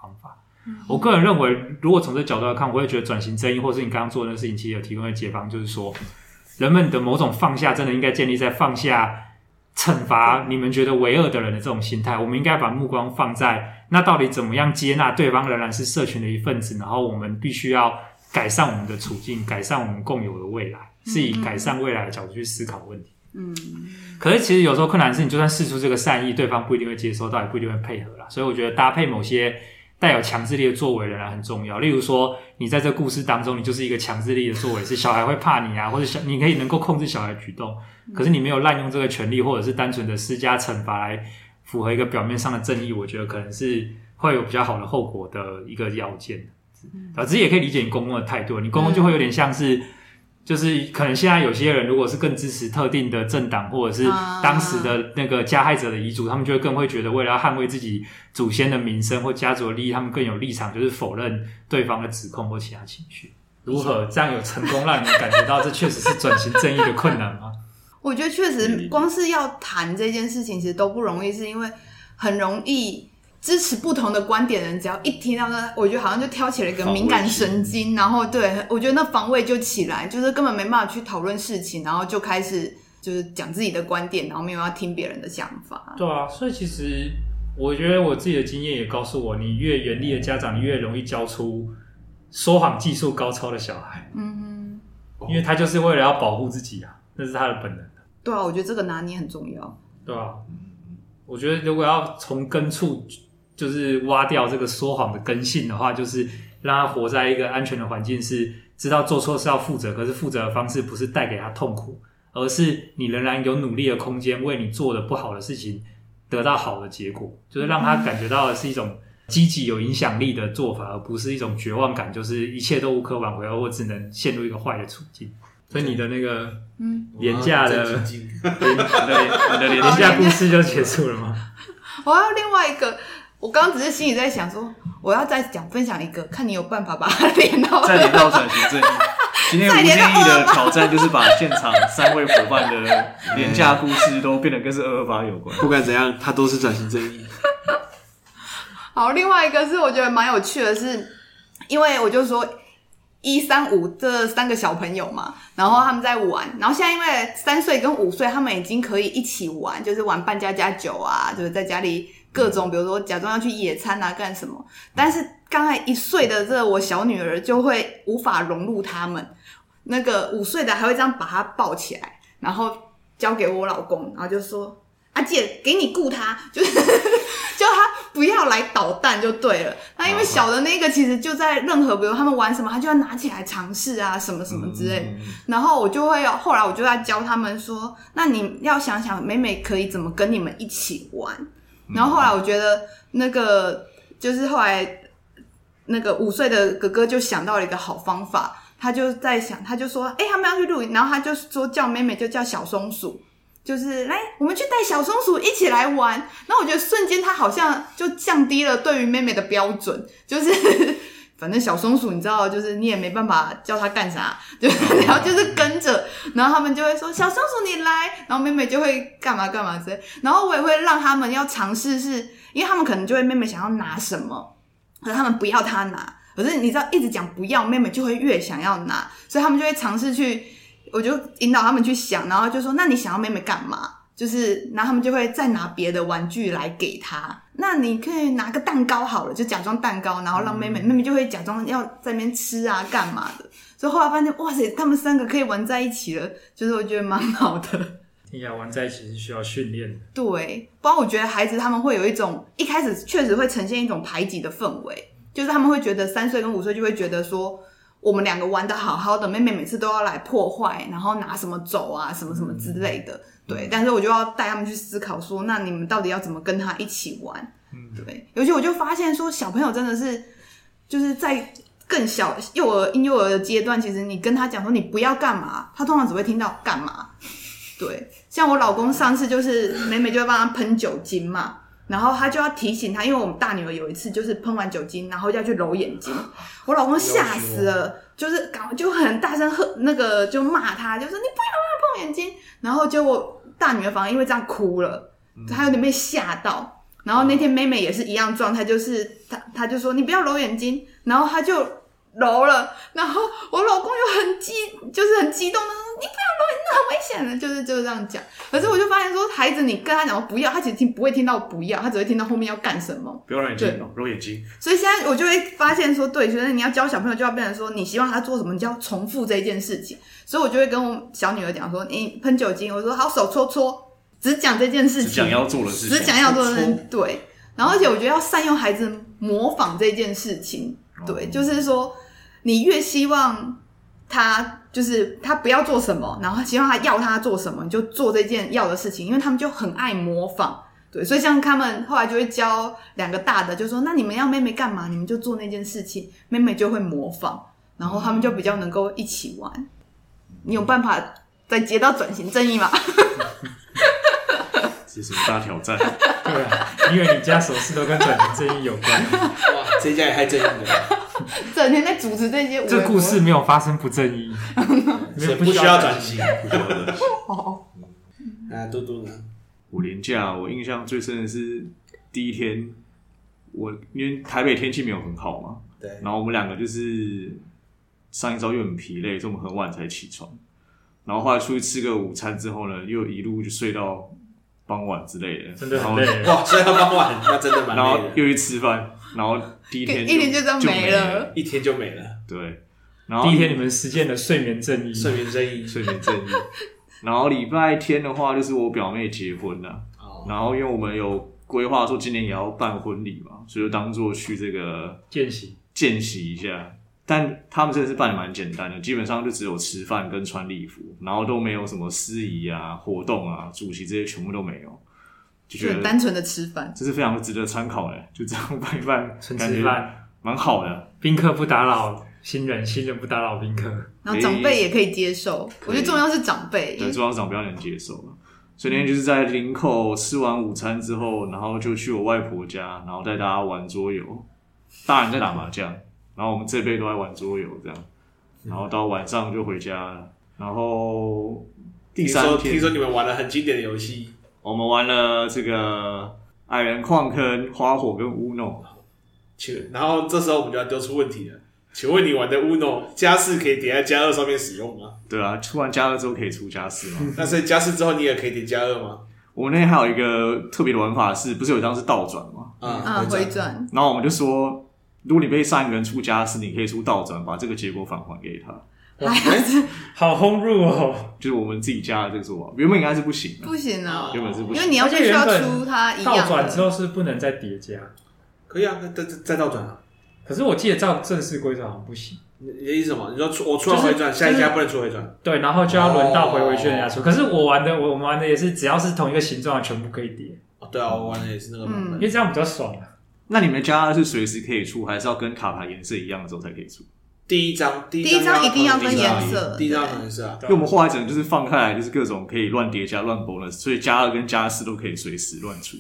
Speaker 3: 我个人认为，如果从这个角度来看，我会觉得转型正义，或是你刚刚做的那个事情，其实有提供的解方，就是说，人们的某种放下，真的应该建立在放下。惩罚你们觉得为恶的人的这种心态，我们应该把目光放在那到底怎么样接纳对方仍然是社群的一份子，然后我们必须要改善我们的处境，改善我们共有的未来，是以改善未来的角度去思考问题。嗯，可是其实有时候困难是你就算试出这个善意，对方不一定会接收到，也不一定会配合啦。所以我觉得搭配某些带有强制力的作为仍然很重要。例如说，你在这个故事当中，你就是一个强制力的作为，是小孩会怕你啊，或者小你可以能够控制小孩的举动。可是你没有滥用这个权利，或者是单纯的施加惩罚来符合一个表面上的正义，我觉得可能是会有比较好的后果的一个要件。啊，只是也可以理解你公公的态度，你公公就会有点像是，就是可能现在有些人如果是更支持特定的政党，或者是当时的那个加害者的遗嘱，他们就会更会觉得为了要捍卫自己祖先的名声或家族的利益，他们更有立场，就是否认对方的指控或其他情绪。如何这样有成功让你们感觉到这确实是转型正义的困难吗？
Speaker 2: 我觉得确实，光是要谈这件事情，其实都不容易，是因为很容易支持不同的观点的人，只要一听到那，我觉得好像就挑起了一个敏感神经，然后对我觉得那防卫就起来，就是根本没办法去讨论事情，然后就开始就是讲自己的观点，然后没有要听别人的想法。
Speaker 3: 对啊，所以其实我觉得我自己的经验也告诉我，你越严厉的家长，你越容易教出说谎技术高超的小孩。
Speaker 2: 嗯哼，
Speaker 3: 因为他就是为了要保护自己啊，那是他的本能。
Speaker 2: 对啊，我觉得这个拿捏很重要。
Speaker 3: 对啊，我觉得如果要从根处就是挖掉这个说谎的根性的话，就是让他活在一个安全的环境，是知道做错是要负责，可是负责的方式不是带给他痛苦。而是你仍然有努力的空间，为你做的不好的事情得到好的结果，就是让他感觉到的是一种积极有影响力的做法，而不是一种绝望感，就是一切都无可挽回，而我只能陷入一个坏的处境。所以你的那个嗯廉价的廉 廉价故事就结束了吗？
Speaker 2: 我还有另外一个，我刚刚只是心里在想说，我要再讲分享一个，看你有办法把它连到
Speaker 4: 再连到转型正义。今天吴建义的挑战就是把现场三位伙伴的廉价故事都变得跟是二二八有关。
Speaker 1: 不管怎样，他都是转型正义。
Speaker 2: 好，另外一个是我觉得蛮有趣的是，因为我就说一三五这三个小朋友嘛，然后他们在玩，然后现在因为三岁跟五岁，他们已经可以一起玩，就是玩扮家家酒啊，就是在家里各种，比如说假装要去野餐啊，干什么。但是刚才一岁的这我小女儿就会无法融入他们。那个五岁的还会这样把她抱起来，然后交给我老公，然后就说：“阿姐，给你雇他，就是 叫他不要来捣蛋就对了。”那因为小的那个其实就在任何，比如他们玩什么，他就要拿起来尝试啊，什么什么之类。然后我就会要，后来我就在教他们说：“那你要想想美美可以怎么跟你们一起玩。”然后后来我觉得那个就是后来那个五岁的哥哥就想到了一个好方法。他就在想，他就说：“哎、他们要去露营，然后他就说叫妹妹就叫小松鼠，就是来，我们去带小松鼠一起来玩。”然后我觉得瞬间他好像就降低了对于妹妹的标准，就是反正小松鼠你知道，就是你也没办法叫它干啥，就 然后就是跟着，然后他们就会说：“小松鼠你来。”然后妹妹就会干嘛干嘛之类。然后我也会让他们要尝试，是因为他们可能就会妹妹想要拿什么，可是他们不要他拿。可是你知道，一直讲不要，妹妹就会越想要拿，所以他们就会尝试去，我就引导他们去想，然后就说：“那你想要妹妹干嘛？”就是，然后他们就会再拿别的玩具来给他。那你可以拿个蛋糕好了，就假装蛋糕，然后让妹妹，妹妹就会假装要在那边吃啊，干嘛的。所以后来发现，哇塞，他们三个可以玩在一起了，就是我觉得蛮好的。
Speaker 3: 你要玩在一起是需要训练的。
Speaker 2: 对，不然我觉得孩子他们会有一种一开始确实会呈现一种排挤的氛围。就是他们会觉得三岁跟五岁就会觉得说，我们两个玩的好好的，妹妹每次都要来破坏，然后拿什么走啊，什么什么之类的。对，但是我就要带他们去思考说，那你们到底要怎么跟他一起玩？嗯对，尤其我就发现说，小朋友真的是就是在更小幼儿婴幼儿的阶段，其实你跟他讲说你不要干嘛，他通常只会听到干嘛。对，像我老公上次就是每每就会帮他喷酒精嘛。然后他就要提醒他，因为我们大女儿有一次就是喷完酒精，然后要去揉眼睛，我老公吓死了，就是搞就很大声喝那个就骂他，就说你不要让他碰眼睛，然后结果大女儿反而因为这样哭了，她有点被吓到。然后那天妹妹也是一样状态，就是她她就说你不要揉眼睛，然后她就揉了，然后我老公又很激，就是很激动的说你不要揉那很危险的，就是就是这样讲。可是我就发现说，孩子，你跟他讲不要，他其实听不会听到不要，他只会听到后面要干什么。
Speaker 4: 不要揉眼睛，揉眼睛。
Speaker 2: 所以现在我就会发现说，对，所以你要教小朋友，就要变成说，你希望他做什么，你就要重复这件事情。所以我就会跟我小女儿讲说，你喷酒精，我说好，手搓搓，只讲这件事情，
Speaker 4: 只讲要做的事情，
Speaker 2: 只讲要做的事情。对。然后而且我觉得要善用孩子模仿这件事情，对，哦、就是说你越希望他。就是他不要做什么，然后希望他要他做什么，你就做这件要的事情，因为他们就很爱模仿，对，所以像他们后来就会教两个大的，就说那你们要妹妹干嘛，你们就做那件事情，妹妹就会模仿，然后他们就比较能够一起玩。你有办法再接到转型正义吗？
Speaker 4: 这是什么大挑战？
Speaker 3: 对啊，因为你家什么事都跟转型正义有关。
Speaker 1: 哇，这家也太正义了。
Speaker 2: 整天在主持这些，
Speaker 3: 这故事没有发生不正义，
Speaker 1: 不需要转型。
Speaker 2: 哦，
Speaker 1: 啊，嘟嘟呢？
Speaker 4: 五连假，我印象最深的是第一天，我因为台北天气没有很好嘛，对，然后我们两个就是上一周又很疲累，所以我们很晚才起床。然后后来出去吃个午餐之后呢，又一路就睡到傍晚之类的，
Speaker 3: 真的很累
Speaker 1: 哇！睡到傍晚，那真的蛮累的。
Speaker 4: 然后又去吃饭，然后第一天
Speaker 2: 一天就这样没了，
Speaker 1: 一天就没了。
Speaker 4: 对，然后
Speaker 3: 第一天你们实践了睡眠正义，
Speaker 1: 睡眠正义，
Speaker 4: 睡眠正义。然后礼拜天的话，就是我表妹结婚了，然后因为我们有规划说今年也要办婚礼嘛，所以就当做去这个
Speaker 3: 见习。
Speaker 4: 见习一下。但他们真的是办的蛮简单的，基本上就只有吃饭跟穿礼服，然后都没有什么司仪啊、活动啊、主席这些全部都没有，就觉得
Speaker 2: 单纯的吃饭，
Speaker 4: 这是非常值得参考的。就这样拌一拌，
Speaker 3: 纯吃饭
Speaker 4: 蛮好的，
Speaker 3: 宾客不打扰新人，新人不打扰宾客，
Speaker 2: 然后长辈也可以接受。我觉得重要是长辈，
Speaker 4: 对，重要是长辈能接受。所以那天就是在林口吃完午餐之后，然后就去我外婆家，然后带大家玩桌游，大人在打麻将。然后我们这辈都在玩桌游，这样，然后到晚上就回家了。然后第三天
Speaker 1: 听说，听说你们玩了很经典的游戏，
Speaker 4: 我们玩了这个矮人矿坑、花火跟 Uno。
Speaker 1: 请，然后这时候我们就要丢出问题了，请问你玩的 Uno 加四可以点在加二上面使用吗？
Speaker 4: 对啊，出完加二之后可以出加四吗？
Speaker 1: 那所以加四之后你也可以点加二吗？
Speaker 4: 我们那天还有一个特别的玩法是，不是有一张是倒转吗？
Speaker 2: 啊、嗯，回转。
Speaker 4: 然后我们就说。如果你被上一个人出加四，你可以出倒转，把这个结果返还给他。
Speaker 3: 哇，好轰入哦！
Speaker 4: 就是我们自己家的这个做法，原本应该是不行的，
Speaker 2: 不行啊，
Speaker 4: 原本是不行，
Speaker 2: 因为你要必须要出它一样。
Speaker 3: 倒转之后是不能再叠加，
Speaker 1: 可以啊，再再再倒转啊。
Speaker 3: 可是我记得照正式规则好像不行。
Speaker 1: 你的意思什么？你说出我出了回转，下一家不能出回转？
Speaker 3: 对，然后就要轮到回回去人家出。可是我玩的，我我们玩的也是，只要是同一个形状，全部可以叠。
Speaker 1: 哦，对啊，我玩的也是那个版本，
Speaker 3: 因为这样比较爽啊。
Speaker 4: 那你们家是随时可以出，还是要跟卡牌颜色一样的时候才可以出？
Speaker 1: 第一张，第
Speaker 2: 一张一定要跟颜色，
Speaker 1: 第一张颜色啊。
Speaker 4: 因为我们后来整个就是放开来，就是各种可以乱叠加、乱 bonus，所以加二跟加四都可以随时乱出。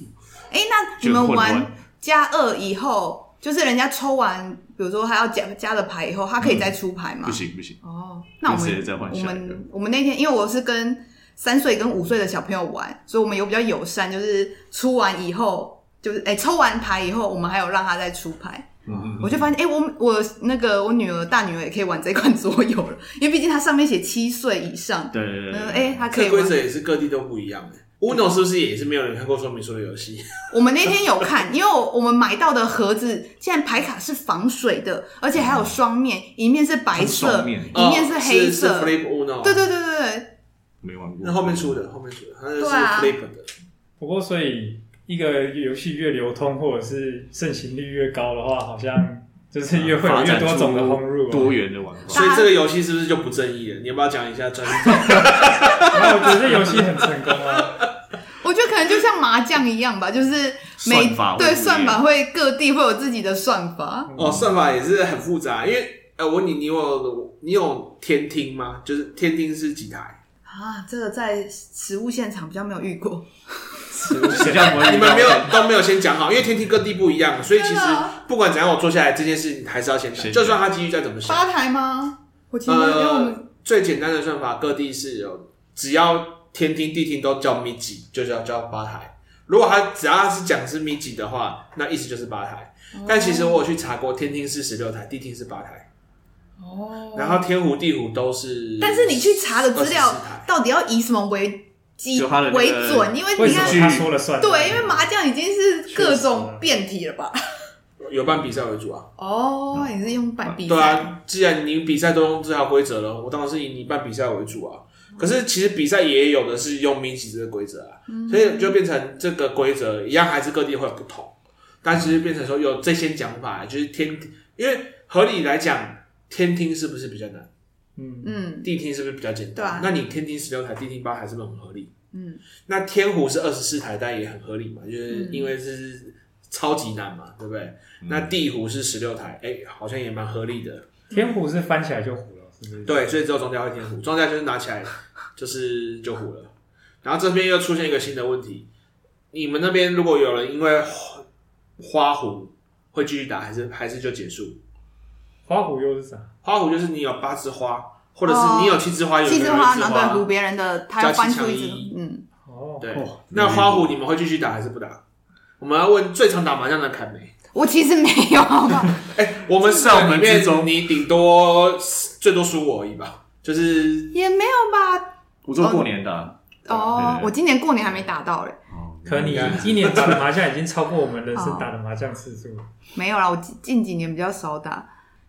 Speaker 2: 哎、欸，那你们玩加二以后，就是人家抽完，比如说他要加加了牌以后，他可以再出牌吗？
Speaker 4: 嗯、不行不行。
Speaker 2: 哦，那我们
Speaker 4: 直接再换下一个。
Speaker 2: 我们我们那天，因为我是跟三岁跟五岁的小朋友玩，所以我们有比较友善，就是出完以后。就是哎、欸，抽完牌以后，我们还有让他再出牌。嗯嗯，我就发现哎、欸，我我那个我女儿大女儿也可以玩这款桌游了，因为毕竟它上面写七岁以上。
Speaker 4: 对对对。
Speaker 2: 哎、欸，它可以。
Speaker 1: 规则也是各地都不一样的。Uno 是不是也是没有人看过说明书的游戏？
Speaker 2: 我们那天有看，因为我们买到的盒子现在牌卡是防水的，而且还有双面，一面是白色，
Speaker 4: 面
Speaker 2: 一面是黑色。
Speaker 1: 哦、是是 Flip Uno。
Speaker 2: 对对对对对。
Speaker 4: 没玩过。
Speaker 1: 那后面出的，后面出的，它是 Flip 的。啊、
Speaker 3: 不过所以。一个游戏越流通，或者是盛行率越高的话，好像就是越会有越多种的轰入、
Speaker 4: 多元的玩法。
Speaker 1: 所以这个游戏是不是就不正义了？你要不要讲一下专业？
Speaker 3: 我觉得这游戏很成功啊。
Speaker 2: 我觉得可能就像麻将一样吧，就是每算对算法会各地会有自己的算法。
Speaker 1: 哦，算法也是很复杂，因为呃，我问你，你有你有天听吗？就是天听是几台
Speaker 2: 啊？这个在实物现场比较没有遇过。
Speaker 1: 你们没有都没有先讲好，因为天梯各地不一样，所以其实不管怎样，我坐下来这件事还是要先讲。就算他继续再怎么想，
Speaker 2: 八台吗？我
Speaker 1: 呃，最简单的算法，各地是有，只要天梯地梯都叫 MIGI，就叫叫八台。如果他只要他是讲是 MIGI 的话，那意思就是八台。但其实我有去查过，天梯是十六台，地梯是八台。哦。然后天湖地湖都是，
Speaker 2: 但是你去查的资料到底要以什么为？几为准，因为你看，
Speaker 3: 他说了算。
Speaker 2: 对，因为麻将已经是各种变体了吧？
Speaker 1: 有办比赛为主啊。
Speaker 2: 哦，也是用办比赛。
Speaker 1: 对啊，既然你比赛都用这条规则了，我当然是以你办比赛为主啊。可是其实比赛也有的是用 MIGI 这个规则啊，所以就变成这个规则一样，还是各地会有不同。但其实变成说有这些讲法，就是天，因为合理来讲，天听是不是比较难？嗯嗯，地厅是不是比较简单？对啊，那你天听十六台，地厅八台，是不是很合理？嗯，那天湖是二十四台，但也很合理嘛，就是因为是超级难嘛，对不对？嗯、那地湖是十六台，哎、欸，好像也蛮合理的。
Speaker 3: 天湖是翻起来就糊了，是不是？
Speaker 1: 对，所以只有庄家会天湖，庄家就是拿起来就是就糊了。然后这边又出现一个新的问题，你们那边如果有人因为花湖会继续打，还是还是就结束？
Speaker 3: 花湖又是啥？
Speaker 1: 花胡就是你有八枝花，或者是你有七枝花，有
Speaker 2: 七枝花，然后对胡别人的，他要翻出一支，嗯，
Speaker 1: 哦，对。那花胡你们会继续打还是不打？我们要问最常打麻将的凯梅。
Speaker 2: 我其实没有，好吧？
Speaker 1: 哎，我们四个里面，你顶多最多输我而已吧？就是
Speaker 2: 也没有吧？
Speaker 4: 我做过年的、啊。
Speaker 2: 哦，我今年过年还没打到嘞。
Speaker 3: 可你一年打的麻将已经超过我们人生打的麻将次数。
Speaker 2: 没有啦，我近几年比较少打。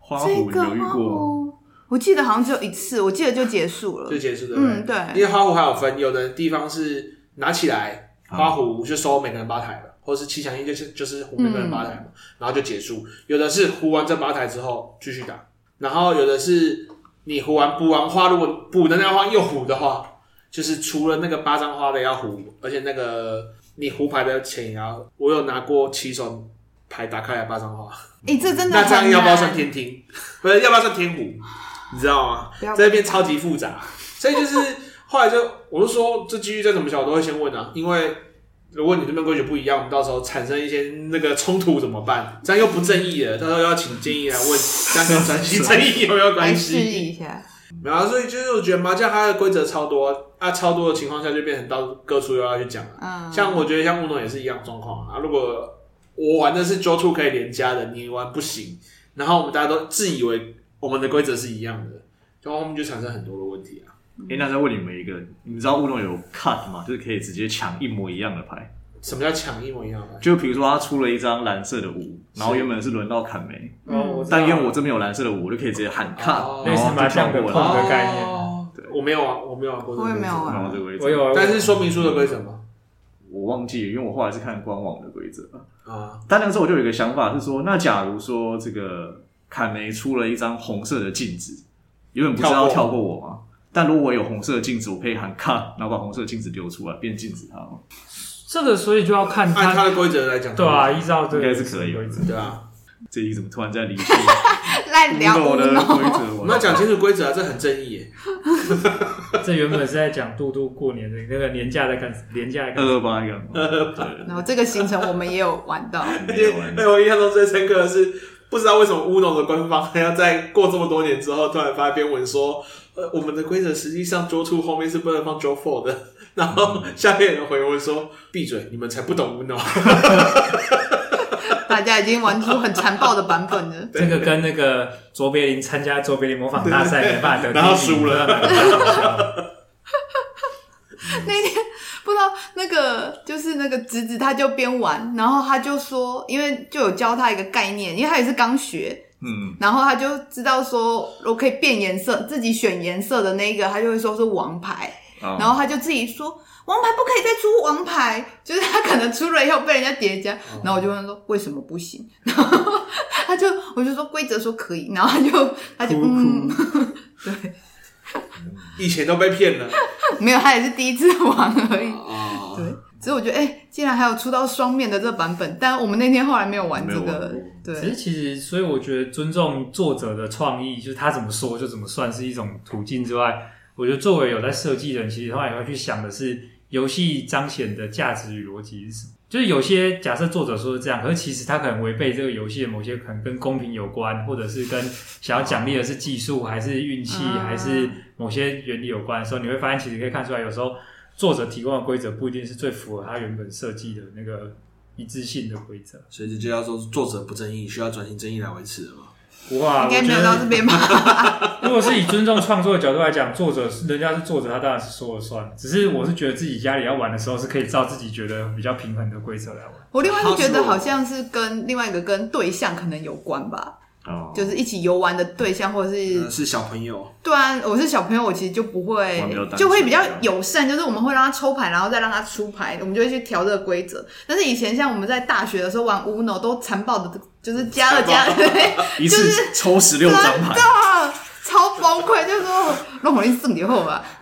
Speaker 4: 花湖有遇过？
Speaker 2: 我记得好像只有一次，我记得就结束了。
Speaker 1: 就结束了。
Speaker 2: 嗯，对。
Speaker 1: 因为花湖还有分，有的地方是拿起来花湖就收每个人八台了，或者是七强一就是就是胡每个人八台嘛，然后就结束。有的是胡完这八台之后继续打，然后有的是你胡完补完花，如果补的那花又胡的话。就是除了那个八张花的要胡，而且那个你胡牌的钱也要。我有拿过七手牌打开来八张花，
Speaker 2: 哎、欸，这真的
Speaker 1: 那这样要不要算天听？不是，要不要算天虎？你知道
Speaker 2: 吗？
Speaker 1: 在那边超级复杂，所以就是后来就我就说，这机率再怎么小，我都会先问啊，因为如果你这边规矩不一样，我们到时候产生一些那个冲突怎么办？这样又不正义了，到时候要请建议来问，这样跟转型正义有没有关系？没有啊，所以就是我觉得麻将它的规则超多啊，超多的情况下就变成到各处又要去讲了。嗯，像我觉得像乌龙也是一样状况啊。如果我玩的是 Draw 2可以连加的，你玩不行，然后我们大家都自以为我们的规则是一样的，然后面就产生很多的问题啊。
Speaker 4: 哎、欸，那再问你们一个，你们知道乌龙有 Cut 吗？就是可以直接抢一模一样的牌。
Speaker 1: 什么叫抢一模一样的？
Speaker 4: 就比如说他出了一张蓝色的五，然后原本是轮到砍梅，
Speaker 3: 嗯，
Speaker 4: 但因为我这边有蓝色的五，我就可以直接喊 cut，，
Speaker 3: 类似麻将的碰的概念。
Speaker 1: 对，我没有啊，我没有玩过这个规则。
Speaker 2: 我也没有玩
Speaker 4: 这个规则。
Speaker 3: 我有，
Speaker 1: 但是说明书的规则吗？
Speaker 4: 我忘记了，因为我后来是看官网的规则
Speaker 1: 啊。
Speaker 4: 但那个时候我就有一个想法是说，那假如说这个砍梅出了一张红色的镜子，原本不是要跳过我吗？但如果我有红色的镜子，我可以喊卡，然后把红色的镜子丢出来，变镜子他吗？
Speaker 3: 这个所以就要看
Speaker 1: 按他的规则来讲，
Speaker 3: 对啊，依照这个
Speaker 4: 应该是可以的，
Speaker 1: 对啊。
Speaker 4: 这一怎么突然在离题？
Speaker 2: 来聊
Speaker 4: 我的规则，
Speaker 1: 我们要讲清楚规则啊，这很正义耶。
Speaker 3: 这原本是在讲杜杜过年的那个年假在干，年假
Speaker 4: 二二八一个。对。
Speaker 2: 然后这个行程我们也有玩到。
Speaker 1: 对，我印象中最深刻的是，不知道为什么乌龙的官方还要在过这么多年之后，突然发一篇文说，呃，我们的规则实际上 draw two 后面是不能放 draw four 的。然后下面有人回文说：“闭嘴，你们才不懂 Uno。”
Speaker 2: 大家已经玩出很残暴的版本了。
Speaker 3: 这个跟那个卓别林参加卓别林模仿大赛没办法得第一，
Speaker 1: 然后输了。
Speaker 2: 那天不知道那个就是那个侄子，他就边玩，然后他就说，因为就有教他一个概念，因为他也是刚学，
Speaker 4: 嗯，
Speaker 2: 然后他就知道说，我可以变颜色，自己选颜色的那个，他就会说是王牌。然后他就自己说：“王牌不可以再出王牌，就是他可能出了以后被人家叠加。”然后我就问他说：“为什么不行？”然 后他就我就说：“规则说可以。”然后他就他就嗯，对，
Speaker 1: 以前都被骗了，
Speaker 2: 没有，他也是第一次玩而已。对，所以我觉得，哎，竟然还有出到双面的这个版本，但我们那天后来没有玩这个。对，
Speaker 3: 其实其实，所以我觉得尊重作者的创意，就是他怎么说就怎么算是一种途径之外。我觉得作为有在设计的人，其实他也会去想的是游戏彰显的价值与逻辑是什么。就是有些假设作者说是这样，可是其实他可能违背这个游戏的某些可能跟公平有关，或者是跟想要奖励的是技术还是运气，还是某些原理有关的时候，你会发现其实可以看出来，有时候作者提供的规则不一定是最符合他原本设计的那个一致性的规则。
Speaker 1: 所以这就叫做作者不正义，需要转型正义来维持的嘛。
Speaker 3: 哇，
Speaker 2: 应该没有到这边吧？
Speaker 3: 如果是以尊重创作的角度来讲，作者人家是作者，他当然是说了算。只是我是觉得自己家里要玩的时候，是可以照自己觉得比较平衡的规则来玩。
Speaker 2: 我另外是觉得好像是跟另外一个跟对象可能有关吧。哦，就是一起游玩的对象，或者是、
Speaker 1: 嗯、是小朋友。
Speaker 2: 对啊，我是小朋友，我其实就不会，就会比较友善。就是我们会让他抽牌，然后再让他出牌，我们就会去调这个规则。但是以前像我们在大学的时候玩 Uno，都残暴的，就是加了加了，
Speaker 4: 一次抽十六张牌，
Speaker 2: 超崩溃。就是说，让我一送以后吧。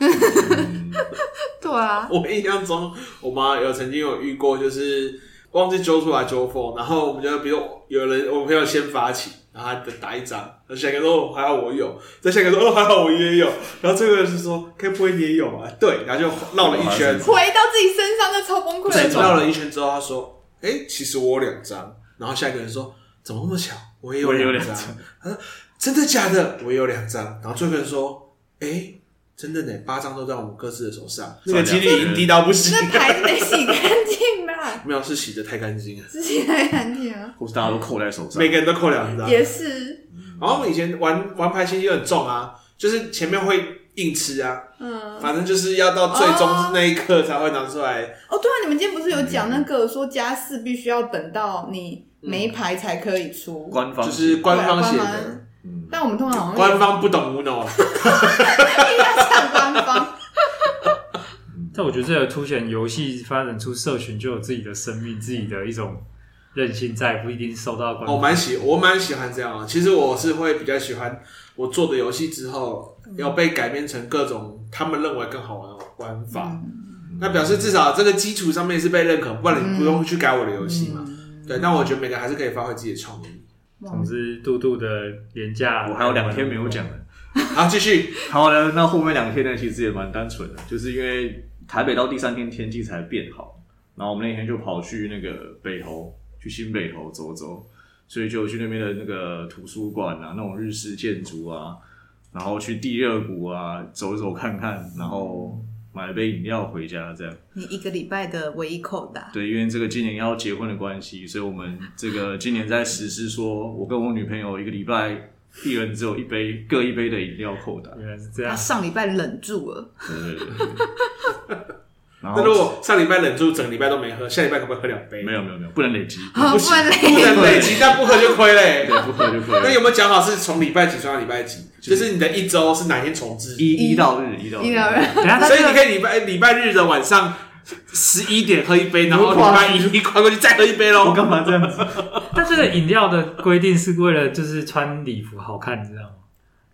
Speaker 2: 对啊，
Speaker 1: 我印象中，我妈有曾经有遇过，就是忘记揪出来揪 four，然后我们就比如有人，我朋友先发起。然后他打一张，然后下一个说还好我有，再下一个说哦还好我也有，然后这个人是说该不会你也有啊？对，然后就绕了一圈，
Speaker 2: 回到自己身上，那超崩溃。
Speaker 1: 再绕了一圈之后，他说：“哎，其实我有两张。”然后下一个人说：“怎么那么巧？我也有两张。”他说：“真的假的？我也有两张。”然后最后一个人说：“哎，真的呢，八张都在我们各自的手上，那个几率已经低到不行。”
Speaker 2: 那牌子没洗干净吧？
Speaker 1: 没有，是洗的太干净了，
Speaker 2: 是洗太干净了，
Speaker 4: 或是大家都扣在手上，
Speaker 1: 每个人都扣两张，
Speaker 2: 也是。
Speaker 1: 然后我们以前玩玩牌心机很重啊，就是前面会硬吃啊，嗯，反正就是要到最终那一刻才会拿出来。
Speaker 2: 哦，对啊，你们今天不是有讲那个说家事必须要等到你没牌才可以出，
Speaker 4: 官方
Speaker 1: 就是官方写的。
Speaker 2: 但我们通常
Speaker 1: 官方不懂 Uno，
Speaker 2: 应该讲官方。
Speaker 3: 但我觉得这个凸显游戏发展出社群就有自己的生命，自己的一种韧性在，不一定受到关。
Speaker 1: 我蛮喜，我蛮喜欢这样啊。其实我是会比较喜欢我做的游戏之后。要被改编成各种他们认为更好玩的玩法，嗯、那表示至少这个基础上面是被认可，不然你不用去改我的游戏嘛。嗯、对，但我觉得每个还是可以发挥自己的创意。
Speaker 3: 总之，杜杜的连假，
Speaker 4: 我还有两天没有讲了。
Speaker 1: 好，继续。
Speaker 4: 好的，那后面两天呢，其实也蛮单纯的，就是因为台北到第三天天气才变好，然后我们那天就跑去那个北投，去新北投走走，所以就去那边的那个图书馆啊，那种日式建筑啊。然后去第二谷啊，走一走看看，然后买了杯饮料回家，这样。
Speaker 2: 你一个礼拜的唯一扣打。
Speaker 4: 对，因为这个今年要结婚的关系，所以我们这个今年在实施说，我跟我女朋友一个礼拜一人只有一杯，各一杯的饮料扣打。
Speaker 3: 原来是这样。
Speaker 2: 他上礼拜忍住了。
Speaker 4: 对对对。
Speaker 1: 那如果上礼拜忍住，整个礼拜都没喝，下礼拜可不可以喝两杯？
Speaker 4: 没有没有没有，不能累积，
Speaker 2: 不行，
Speaker 1: 不能累积，但不喝就亏嘞。
Speaker 4: 对，不喝就亏。
Speaker 1: 那有没有讲好是从礼拜几算到礼拜几？就是你的一周是哪天重置？
Speaker 4: 一一到日，一到日。
Speaker 1: 所以你可以礼拜礼拜日的晚上十一点喝一杯，然后礼拜一一跨过去再喝一杯喽。
Speaker 4: 我干嘛这样子？
Speaker 3: 但这个饮料的规定是为了就是穿礼服好看，你知道吗？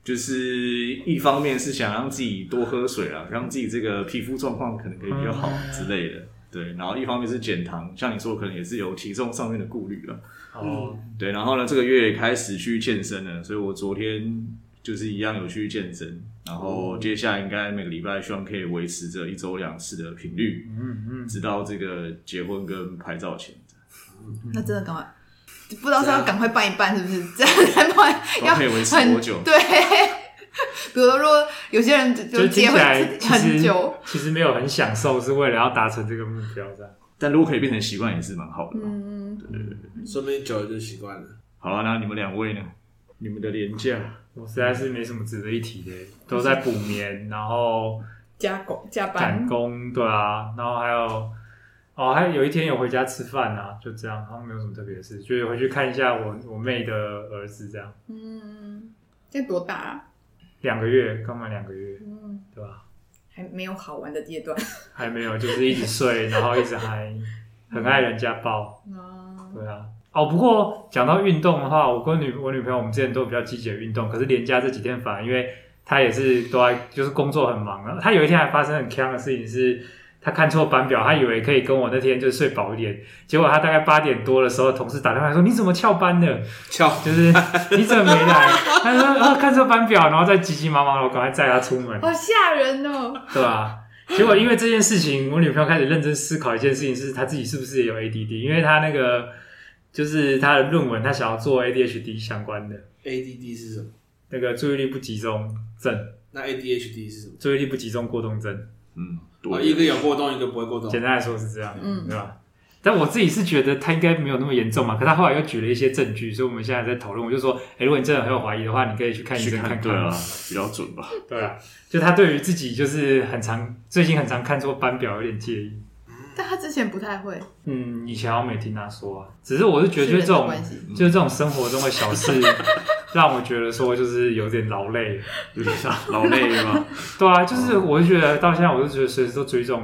Speaker 4: 就是一方面是想让自己多喝水啊，让自己这个皮肤状况可能可以比较好之类的，嗯、对。然后一方面是减糖，像你说可能也是有体重上面的顾虑了。哦，对。然后呢，这个月也开始去健身了，所以我昨天就是一样有去健身。然后接下来应该每个礼拜希望可以维持着一周两次的频率，嗯嗯，直到这个结婚跟拍照前。
Speaker 2: 那真的赶快。不知道是要赶快办一办，是不是 这样才办？要
Speaker 4: 可以维持多久？
Speaker 2: 对，比如说有些人就结婚很久，
Speaker 3: 其实没有很享受，是为了要达成这个目标，这样。
Speaker 4: 但如果可以变成习惯，也是蛮好的。嗯，
Speaker 1: 对对对，说不定久了就习惯了。
Speaker 4: 好啊，那你们两位呢？你们的年假，
Speaker 3: 我实在是没什么值得一提的，都在补眠，然后
Speaker 2: 加工加班赶
Speaker 3: 工，对啊，然后还有。哦，还有有一天有回家吃饭啊，就这样，好像没有什么特别的事，就是回去看一下我我妹的儿子这样。
Speaker 2: 嗯，现在多大啊？
Speaker 3: 两个月，刚满两个月，嗯，对吧？
Speaker 2: 还没有好玩的阶段。
Speaker 3: 还没有，就是一直睡，然后一直还很爱人家抱。嗯，对啊。哦，不过讲到运动的话，我跟女我女朋友我们之前都比较积极的运动，可是连假这几天反而因为她也是都在就是工作很忙啊，她有一天还发生很锵的事情是。他看错班表，他以为可以跟我那天就睡饱一点，结果他大概八点多的时候，同事打电话说：“你怎么翘班的？翘就是你怎么没来？” 他说：“哦，看错班表，然后再急急忙忙的赶快载他出门。”
Speaker 2: 好吓人哦，
Speaker 3: 对吧？结果因为这件事情，我女朋友开始认真思考一件事情，是她自己是不是也有 ADD？因为她那个就是她的论文，她想要做 ADHD 相关的。
Speaker 1: ADD 是什么？
Speaker 3: 那个注意力不集中症。
Speaker 1: 那 ADHD 是什么？
Speaker 3: 注意力不集中过动症。
Speaker 1: 嗯。啊，一个有过动，一个不会过动。
Speaker 3: 简单来说是这样，嗯，对吧？但我自己是觉得他应该没有那么严重嘛。可他后来又举了一些证据，所以我们现在在讨论。我就说，哎，如果你真的很有怀疑的话，你可以去看医生看看。
Speaker 4: 对啊，比较准吧？
Speaker 3: 对啊，就他对于自己就是很常，最近很常看错班表，有点介意。
Speaker 2: 但他之前不太会。
Speaker 3: 嗯，以前我没听他说啊。只是我是觉得，就是这种，就是这种生活中的小事。让我觉得说就是有点劳累，
Speaker 4: 有点劳累吗？
Speaker 3: 对啊，就是我就觉得到现在，我就觉得随时都追这种，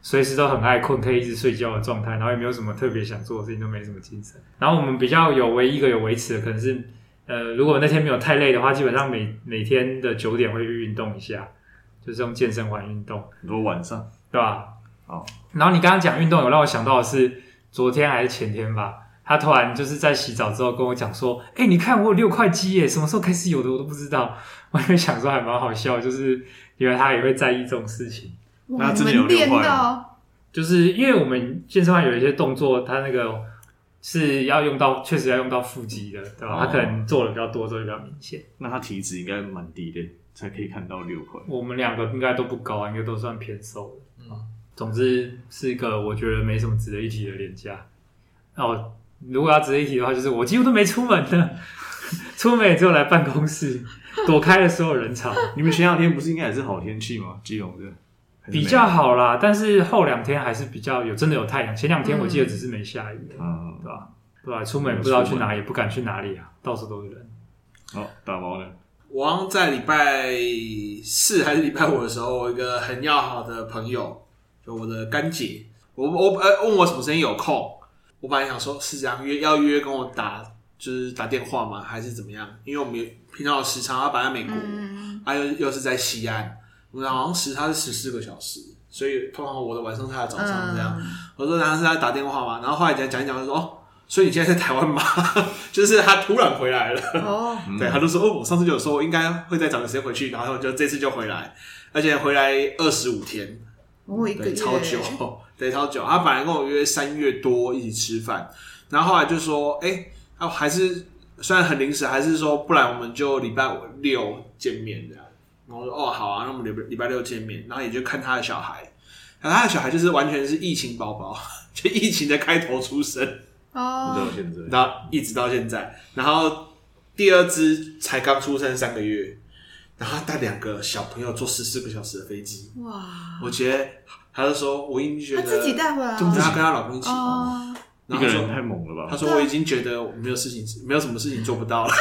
Speaker 3: 随时都很爱困，可以一直睡觉的状态，然后也没有什么特别想做的事情，都没什么精神。然后我们比较有唯一一个有维持的，可能是呃，如果那天没有太累的话，基本上每每天的九点会去运动一下，就是用健身环运动。
Speaker 4: 很多晚上，
Speaker 3: 对吧？好，然后你刚刚讲运动，有让我想到的是昨天还是前天吧。他突然就是在洗澡之后跟我讲说：“哎、欸，你看我有六块肌耶，什么时候开始有的我都不知道。”我就想说还蛮好笑，就是因为他也会在意这种事情。
Speaker 2: 哇那真的有六块？
Speaker 3: 就是因为我们健身房有一些动作，他那个是要用到，确实要用到腹肌的，对吧？哦、他可能做的比较多，做的比较明显。
Speaker 4: 那他体脂应该蛮低的，才可以看到六块。
Speaker 3: 我们两个应该都不高，应该都算偏瘦的。嗯，总之是一个我觉得没什么值得一提的连假。哦。如果要值得一提的话，就是我几乎都没出门的。出门之后来办公室，躲开了所有人潮。
Speaker 4: 你们前两天不是应该也是好天气吗？基隆的
Speaker 3: 比较好啦，但是后两天还是比较有，真的有太阳。前两天我记得只是没下雨，嗯，对吧？对吧？出门不知道去哪，也不敢去哪里啊，到处都是人。
Speaker 4: 好，大毛呢？
Speaker 1: 我在礼拜四还是礼拜五的时候，我一个很要好的朋友，就我的干姐，我我呃问我什么时间有空，我本来想说是这样约要约跟我打，就是打电话吗？还是怎么样？因为我们平常有时差，他本来在美国，嗯、啊又又是在西安，我们好像时差是十四个小时，所以通常我的晚上，他的早上这样。嗯、我说然后是在打电话嘛，然后后来讲讲一讲，他说哦。所以你现在在台湾吗？就是他突然回来了。哦，对，他就说哦，我上次就有说，我应该会再找个时间回去，然后就这次就回来，而且回来二十五天，
Speaker 2: 哦，一个月，
Speaker 1: 超久，对，超久。他本来跟我约三月多一起吃饭，然后后来就说，哎、欸，他还是虽然很临时，还是说不然我们就礼拜六见面这样。然后我说哦，好啊，那我们礼礼拜六见面，然后也就看他的小孩，然后他的小孩就是完全是疫情宝宝，就疫情的开头出生。
Speaker 2: 哦，
Speaker 4: 到现在，
Speaker 1: 然后一直到现在，然后第二只才刚出生三个月，然后带两个小朋友坐十四个小时的飞机，哇！我觉得，他就说，我已经觉得
Speaker 2: 他自己带回来，
Speaker 1: 就是他跟他老公一起，
Speaker 2: 哦，
Speaker 1: 然后说
Speaker 4: 太猛了吧？
Speaker 1: 他说我已经觉得我没有事情，没有什么事情做不到了。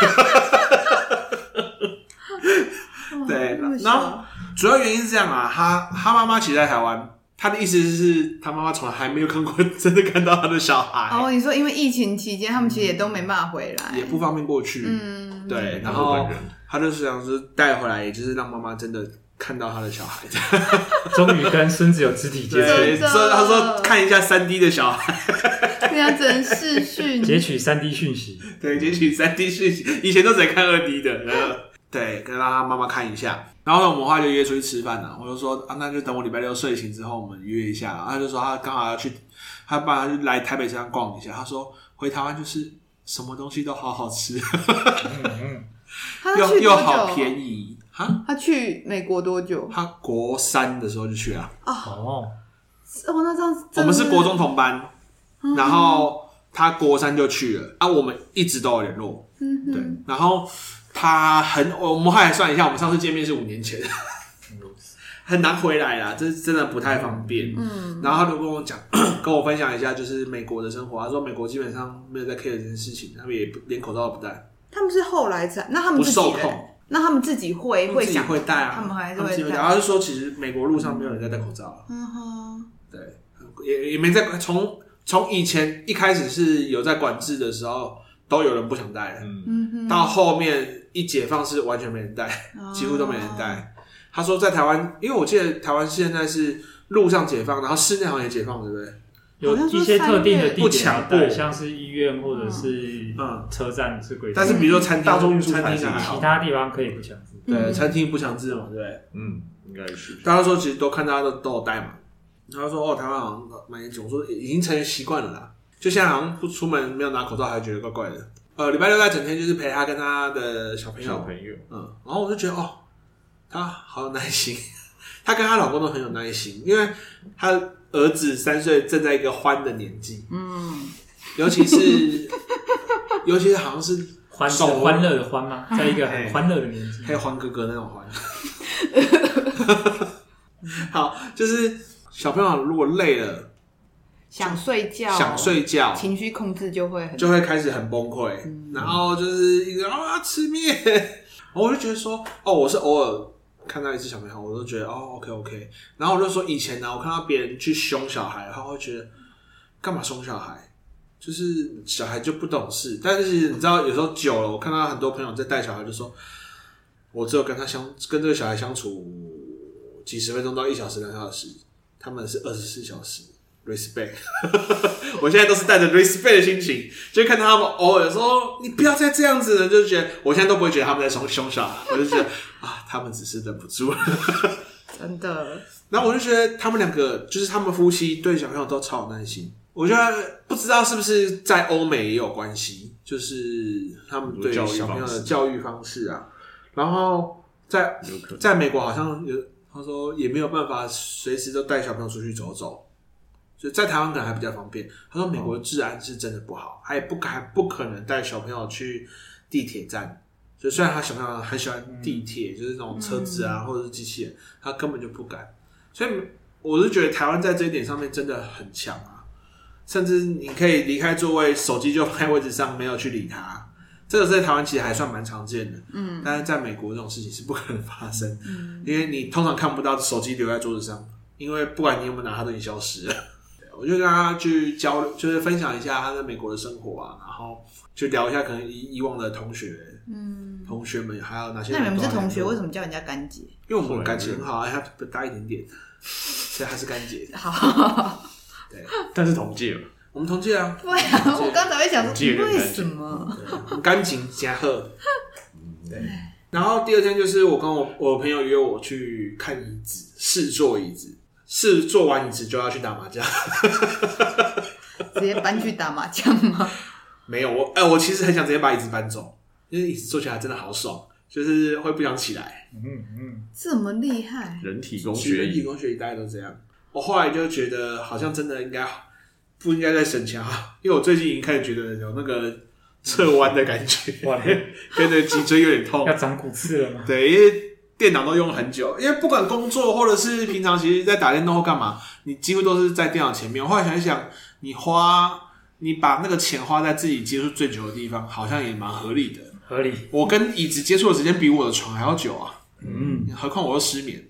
Speaker 1: 对，然后主要原因是这样啊，他他妈妈其实在台湾。他的意思是，他妈妈从来还没有看过，真的看到他的小孩。
Speaker 2: 哦，你说因为疫情期间，他们其实也都没办法回来，
Speaker 1: 也不方便过去。嗯，对。然后他就是想说带回来，也就是让妈妈真的看到他的小孩。
Speaker 3: 终于跟孙子有肢体接触。
Speaker 1: 所以他说看一下三 D 的小孩，
Speaker 2: 对啊，只能视讯，
Speaker 3: 截取三 D 讯息。
Speaker 1: 对，截取三 D 讯息，以前都只能看二 D 的。然后对，跟他妈妈看一下。然后呢，我们话就约出去吃饭了。我就说啊，那就等我礼拜六睡醒之后，我们约一下。然后他就说他刚好要去，他爸就来台北这样逛一下。他说回台湾就是什么东西都好好吃，又又好便宜哈。
Speaker 2: 他去美国多久？
Speaker 1: 他国三的时候就去了。
Speaker 2: 哦哦，那这样
Speaker 1: 我们是国中同班，然后他国三就去了啊。我们一直都有联络，嗯，对，然后。他很，我们后来算一下，我们上次见面是五年前，很难回来啦，这真的不太方便。嗯，然后他就跟我讲，跟我分享一下，就是美国的生活。他说美国基本上没有在 care 这件事情，他们也不连口罩都不戴。
Speaker 2: 他们是后来才，那他们自己不受控，那他们自己会会想
Speaker 1: 会戴啊，
Speaker 2: 他们还是会戴。
Speaker 1: 然后就说，其实美国路上没有人在戴口罩。嗯哼，对，也也没在从从以前一开始是有在管制的时候，都有人不想戴。嗯哼，到后面。一解放是完全没人戴，几乎都没人戴。Oh. 他说在台湾，因为我记得台湾现在是路上解放，然后室内好像也解放，对不对？
Speaker 3: 有一些特定的地点不像是医院或者是嗯车站是规定，
Speaker 1: 但是比如说餐厅、大众运输餐厅
Speaker 3: 其他地方可以不强制。
Speaker 1: 对，嗯、餐厅不强制嘛，对不对？
Speaker 4: 嗯，应该是。
Speaker 1: 大家说其实都看大家都都有戴嘛。他说哦，台湾好像蛮严重，我说已经成习惯了啦。就现在好像不出门没有拿口罩，还觉得怪怪的。呃，礼拜六他整天就是陪他跟他的小朋友，
Speaker 4: 小朋友，
Speaker 1: 嗯，然后我就觉得哦，他好有耐心，他跟他老公都很有耐心，因为他儿子三岁正在一个欢的年纪，嗯，尤其是 尤其是好像是
Speaker 3: 欢是欢乐的欢吗？在一个很欢乐的年纪，
Speaker 1: 还有欢哥哥那种欢，好，就是小朋友如果累了。
Speaker 2: 想睡觉，
Speaker 1: 想睡觉，
Speaker 2: 情绪控制就会很
Speaker 1: 就会开始很崩溃，嗯、然后就是一个啊吃面，我就觉得说，哦，我是偶尔看到一只小朋友，我都觉得哦，OK OK，然后我就说以前呢，我看到别人去凶小孩，他会觉得干嘛凶小孩，就是小孩就不懂事，但是你知道有时候久了，我看到很多朋友在带小孩，就说我只有跟他相跟这个小孩相处几十分钟到一小时两小时，他们是二十四小时。respect，我现在都是带着 respect 的心情，就看到他们偶尔说你不要再这样子了，就觉得我现在都不会觉得他们在凶凶小孩，我就觉得啊，他们只是忍不住，
Speaker 2: 真的。
Speaker 1: 然后我就觉得他们两个就是他们夫妻对小朋友都超有耐心，我觉得不知道是不是在欧美也有关系，就是他们对小朋友的教育方式啊。然后在在美国好像有他说也没有办法随时都带小朋友出去走走。就在台湾可能还比较方便。他说美国治安是真的不好，他也不敢不可能带小朋友去地铁站。所以虽然他小朋友很喜欢地铁，嗯、就是那种车子啊，或者是机器人，他根本就不敢。所以我是觉得台湾在这一点上面真的很强啊，甚至你可以离开座位，手机就放在位置上，没有去理他。这个在台湾其实还算蛮常见的，嗯，但是在美国这种事情是不可能发生，嗯，因为你通常看不到手机留在桌子上，因为不管你有没有拿，它都已经消失了。我就跟他去交流，就是分享一下他在美国的生活啊，然后就聊一下可能以以往的同学，嗯，同学们还有哪些？
Speaker 2: 那你们是同学，为什么叫人家干姐？
Speaker 1: 因为我们感情很好，还大一点点，所以还是干姐。
Speaker 2: 好，
Speaker 1: 对，
Speaker 4: 但是同届嘛，
Speaker 1: 我们同届啊。
Speaker 2: 对啊，我刚才会想说，为什么？
Speaker 1: 干净加贺。对。然后第二天就是我跟我我朋友约我去看椅子，试坐椅子。是做完椅子就要去打麻将，
Speaker 2: 直接搬去打麻将吗？
Speaker 1: 没有，我哎、欸，我其实很想直接把椅子搬走，因为椅子坐起来真的好爽，就是会不想起来。
Speaker 2: 嗯嗯，这么厉害，
Speaker 4: 人体工学椅，
Speaker 1: 人体工学椅大家都这样。我后来就觉得好像真的应该不应该再省钱啊，因为我最近已经开始觉得有那个侧弯的感觉，哇，跟着脊椎有点痛，
Speaker 3: 要长骨刺了吗？
Speaker 1: 对，因为。电脑都用了很久，因为不管工作或者是平常，其实在打电动或干嘛，你几乎都是在电脑前面。我后来想一想，你花你把那个钱花在自己接触最久的地方，好像也蛮合理的。
Speaker 3: 合理。
Speaker 1: 我跟椅子接触的时间比我的床还要久啊。嗯。何况我又失眠，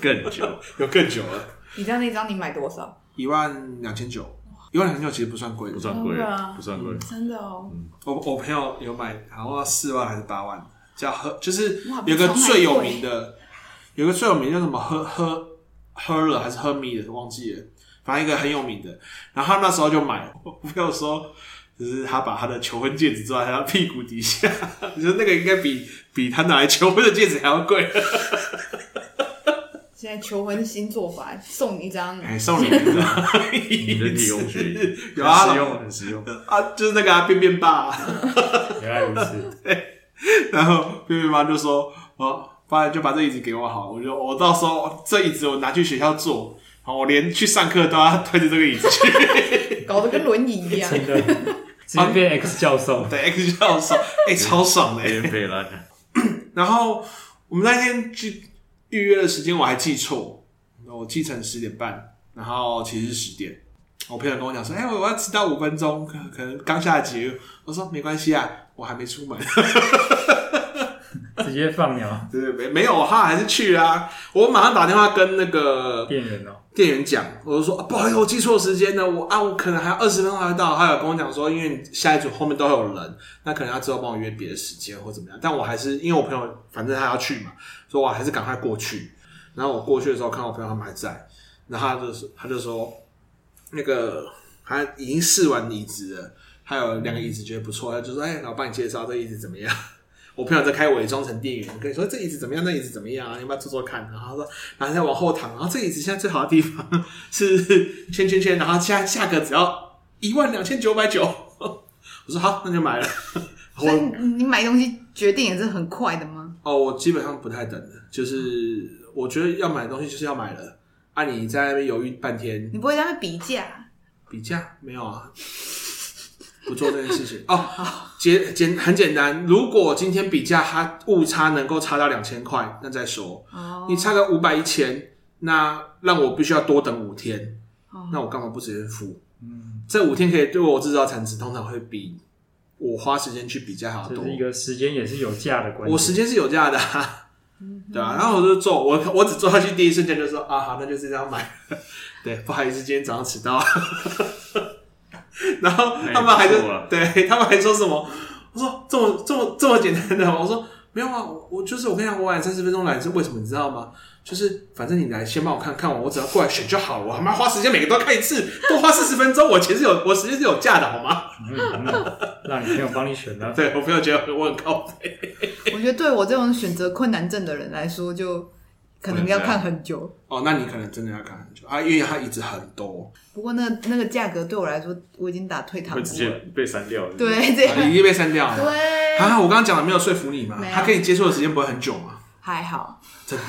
Speaker 4: 更久，
Speaker 1: 有更久了。
Speaker 2: 你知道那张你买多少？
Speaker 1: 一万两千九。一万两千九其实不算贵，
Speaker 4: 不算贵，不算贵。
Speaker 2: 真的哦。
Speaker 1: 我我朋友有买，好像四万还是八万。叫喝，就是有个最有名的，有个最有名叫什么喝喝喝了还是喝米的，忘记了，反正一个很有名的。然后他那时候就买了，我朋友说，就是他把他的求婚戒指坐在他屁股底下，你 说那个应该比比他拿来求婚的戒指还要贵。
Speaker 2: 现在求婚新做法，送你一张，
Speaker 1: 哎，送你一张
Speaker 4: 人体工学椅，有啊，实用，很实用
Speaker 1: 啊，就是那个啊，便便爸，
Speaker 3: 原来如此，
Speaker 1: 对。然后贝贝妈就说：“哦，爸，就把这椅子给我好，我就我到时候这椅子我拿去学校坐，好，我连去上课都要推着这个椅子去，
Speaker 2: 搞得跟轮椅一样，
Speaker 3: 真的，直接变 X 教授，
Speaker 1: 对 X 教授，哎，超爽的，
Speaker 4: 了。
Speaker 1: 然后我们那天去预约的时间我还记错，我记成十点半，然后其实是十点。我朋友跟我讲说：“哎，我要迟到五分钟，可可能刚下节。”我说：“没关系啊。”我还没出门，
Speaker 3: 直接放鸟。
Speaker 1: 对对，没没有，他还是去啊。我马上打电话跟那个
Speaker 3: 店员哦，
Speaker 1: 店员讲，我就说、啊、不好意思，我记错时间了。我啊，我可能还有二十分钟才会到。他有跟我讲说，因为下一组后面都有人，那可能他之后帮我约别的时间或怎么样。但我还是因为我朋友反正他要去嘛，所以我还是赶快过去。然后我过去的时候，看我朋友他们还在，然后他就是，他就说那个他已经试完椅子了。还有两个椅子觉得不错，他就说：“哎，我帮你介绍这椅子怎么样？”我朋友在开伪装成店员，跟你说这椅子怎么样？那椅子怎么样啊？你要不要坐坐看？然后他说，然后再往后躺，然后这椅子现在最好的地方 是圈圈圈，然后现在价格只要一万两千九百九。我说好，那就买了。
Speaker 2: 所以你买东西决定也是很快的吗？
Speaker 1: 哦，我基本上不太等的，就是我觉得要买的东西就是要买了。啊，你在那边犹豫半天，
Speaker 2: 你不会在那边比价？
Speaker 1: 比价没有啊。不做这件事情哦，简简很简单。如果今天比价，它误差能够差到两千块，那再说。哦，你差个五百一千，那让我必须要多等五天。哦，那我干嘛不直接付？嗯，这五天可以对我制造产值，通常会比我花时间去比价还要多。
Speaker 3: 这是一个时间也是有价的关系。
Speaker 1: 我时间是有价的，啊，对吧，啊？然后我就做，我我只做下去第一瞬间就说啊，好，那就是这样买。对，不好意思，今天早上迟到。然后他们还就对他们还说什么？我说这么这么这么简单的，我说没有啊，我我就是我跟你讲，我晚三十分钟来是为什么？你知道吗？就是反正你来先帮我看看完，我只要过来选就好了。我他妈花时间每个都要看一次，多花四十分钟，我其实有我时间是有价的，好吗？
Speaker 3: 嗯嗯、让你朋友帮你选的，
Speaker 1: 对我朋友觉得我很靠北。
Speaker 2: 我觉得对我这种选择困难症的人来说就。可能要看很久
Speaker 1: 哦，那你可能真的要看很久啊，因为它椅子很多。
Speaker 2: 不过那那个价格对我来说，我已经打退堂鼓了，
Speaker 4: 直接被删掉了。
Speaker 2: 对，这样、
Speaker 1: 啊、已经被删掉了。
Speaker 2: 对
Speaker 1: 啊，我刚刚讲的没有说服你嘛？他可以接受的时间不会很久嘛？
Speaker 2: 还好，
Speaker 1: 真的。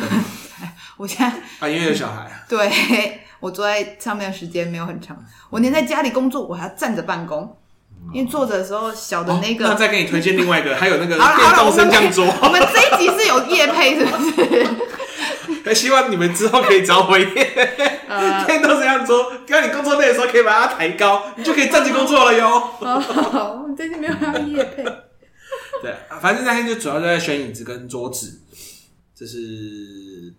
Speaker 2: 我现在
Speaker 1: 啊，因为有小孩。
Speaker 2: 对，我坐在上面的时间没有很长，我连在家里工作，我还要站着办公。因为坐着的时候小的那个。
Speaker 1: 那再给你推荐另外一个，还有那个电动升降桌。
Speaker 2: 我们这一集是有夜配是不是？
Speaker 1: 还希望你们之后可以找我业配。电动升降桌，当你工作累的时候可以把它抬高，你就可以站起工作了哟。
Speaker 2: 好，我们最近没有要夜配。
Speaker 1: 对，反正那天就主要在选椅子跟桌子，这是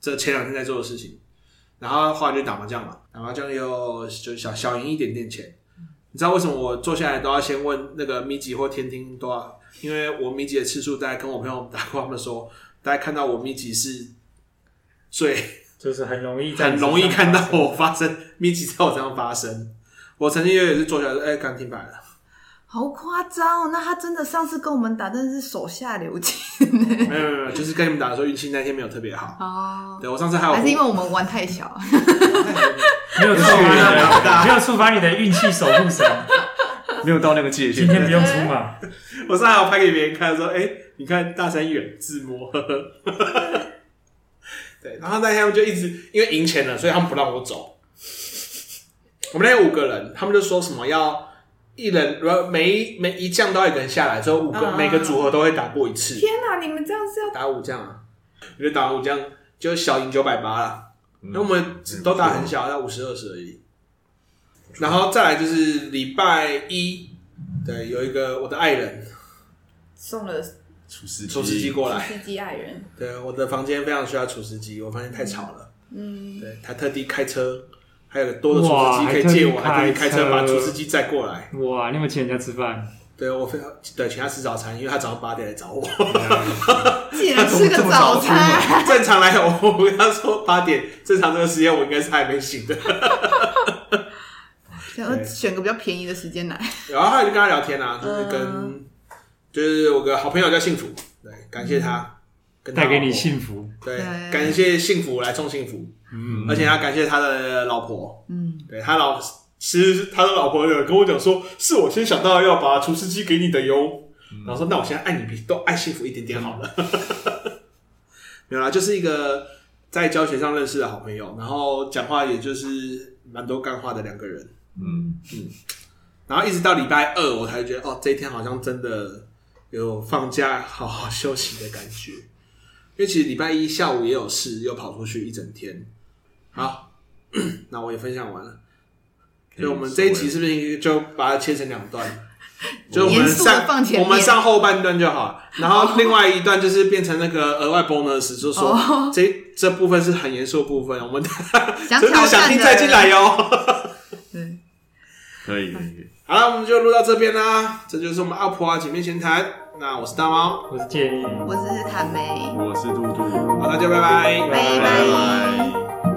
Speaker 1: 这前两天在做的事情。然后后来就打麻将嘛，打麻将又就小小赢一点点钱。你知道为什么我坐下来都要先问那个米吉或天听多少？因为我米吉的次数，大家跟我朋友打过，他们说，大家看到我米吉是最
Speaker 3: 就是很容易
Speaker 1: 很容易看到我发生密集在我身上发生。我曾经也是坐下来说，哎，刚听牌了。
Speaker 2: 好夸张哦！那他真的上次跟我们打，真的是手下留情。
Speaker 1: 没有没有没有，就是跟你们打的时候运气那天没有特别好。哦，对我上次还有，
Speaker 2: 还是因为我们玩太小，
Speaker 3: 没有触发你的，没有触发你的运气守护神，
Speaker 4: 没有到那个界限。
Speaker 3: 今天不用出马。
Speaker 1: 我上次还有拍给别人看，说：“哎，你看大山远自摸。”对，然后那天他们就一直因为赢钱了，所以他们不让我走。我们那有五个人，他们就说什么要。一人，每一每一将都要一个人下来，之后五个、uh, 每个组合都会打过一次。
Speaker 2: 天哪，你们这样是要
Speaker 1: 打五将啊？我觉得打五将就小赢九百八了，因为我们都打很小，要五十二十而已。然后再来就是礼拜一，对，有一个我的爱人
Speaker 2: 送了
Speaker 4: 厨师
Speaker 1: 厨师机过来，
Speaker 2: 厨师机爱人。
Speaker 1: 对，我的房间非常需要厨师机，我发现太吵了。嗯，对，他特地开车。还有多的厨师机可以借我，还可以开车把厨师机载过来。
Speaker 3: 哇，你有没有请人家吃饭？
Speaker 1: 对，我非常对，请他吃早餐，因为他早上八点来找我。
Speaker 2: 竟然 吃个早餐？
Speaker 1: 正常来讲，我跟他说八点，正常这个时间我应该是还没醒的。
Speaker 2: 想要选个比较便宜的时间来。
Speaker 1: 然后他就跟他聊天啊，就是跟，就是我个好朋友叫幸福，对，感谢他
Speaker 3: 带给你幸福，
Speaker 1: 对，感谢幸福来送幸福。嗯，而且要感谢他的老婆。嗯，对他老，其实他的老婆有跟我讲说，是我先想到要把厨师机给你的哟。嗯、然后说，那我现在爱你比都爱幸福一点点好了。嗯、没有啦，就是一个在教学上认识的好朋友，然后讲话也就是蛮多干话的两个人。嗯嗯，然后一直到礼拜二，我才觉得哦，这一天好像真的有放假好好休息的感觉。因为其实礼拜一下午也有事，又跑出去一整天。好，那我也分享完了。所以我们这一集是不是就把它切成两段？就我们上我们上后半段就好，然后另外一段就是变成那个额外 bonus，就是说这这部分是很严肃的部分，我们
Speaker 2: 真的
Speaker 1: 想听再进来哟。
Speaker 4: 对，可以可以。
Speaker 1: 好了，我们就录到这边啦。这就是我们阿婆啊姐妹闲谈。那我是大猫，
Speaker 3: 我是建议，
Speaker 2: 我是谭梅，
Speaker 4: 我是嘟嘟。
Speaker 1: 好，大家拜拜，
Speaker 2: 拜拜。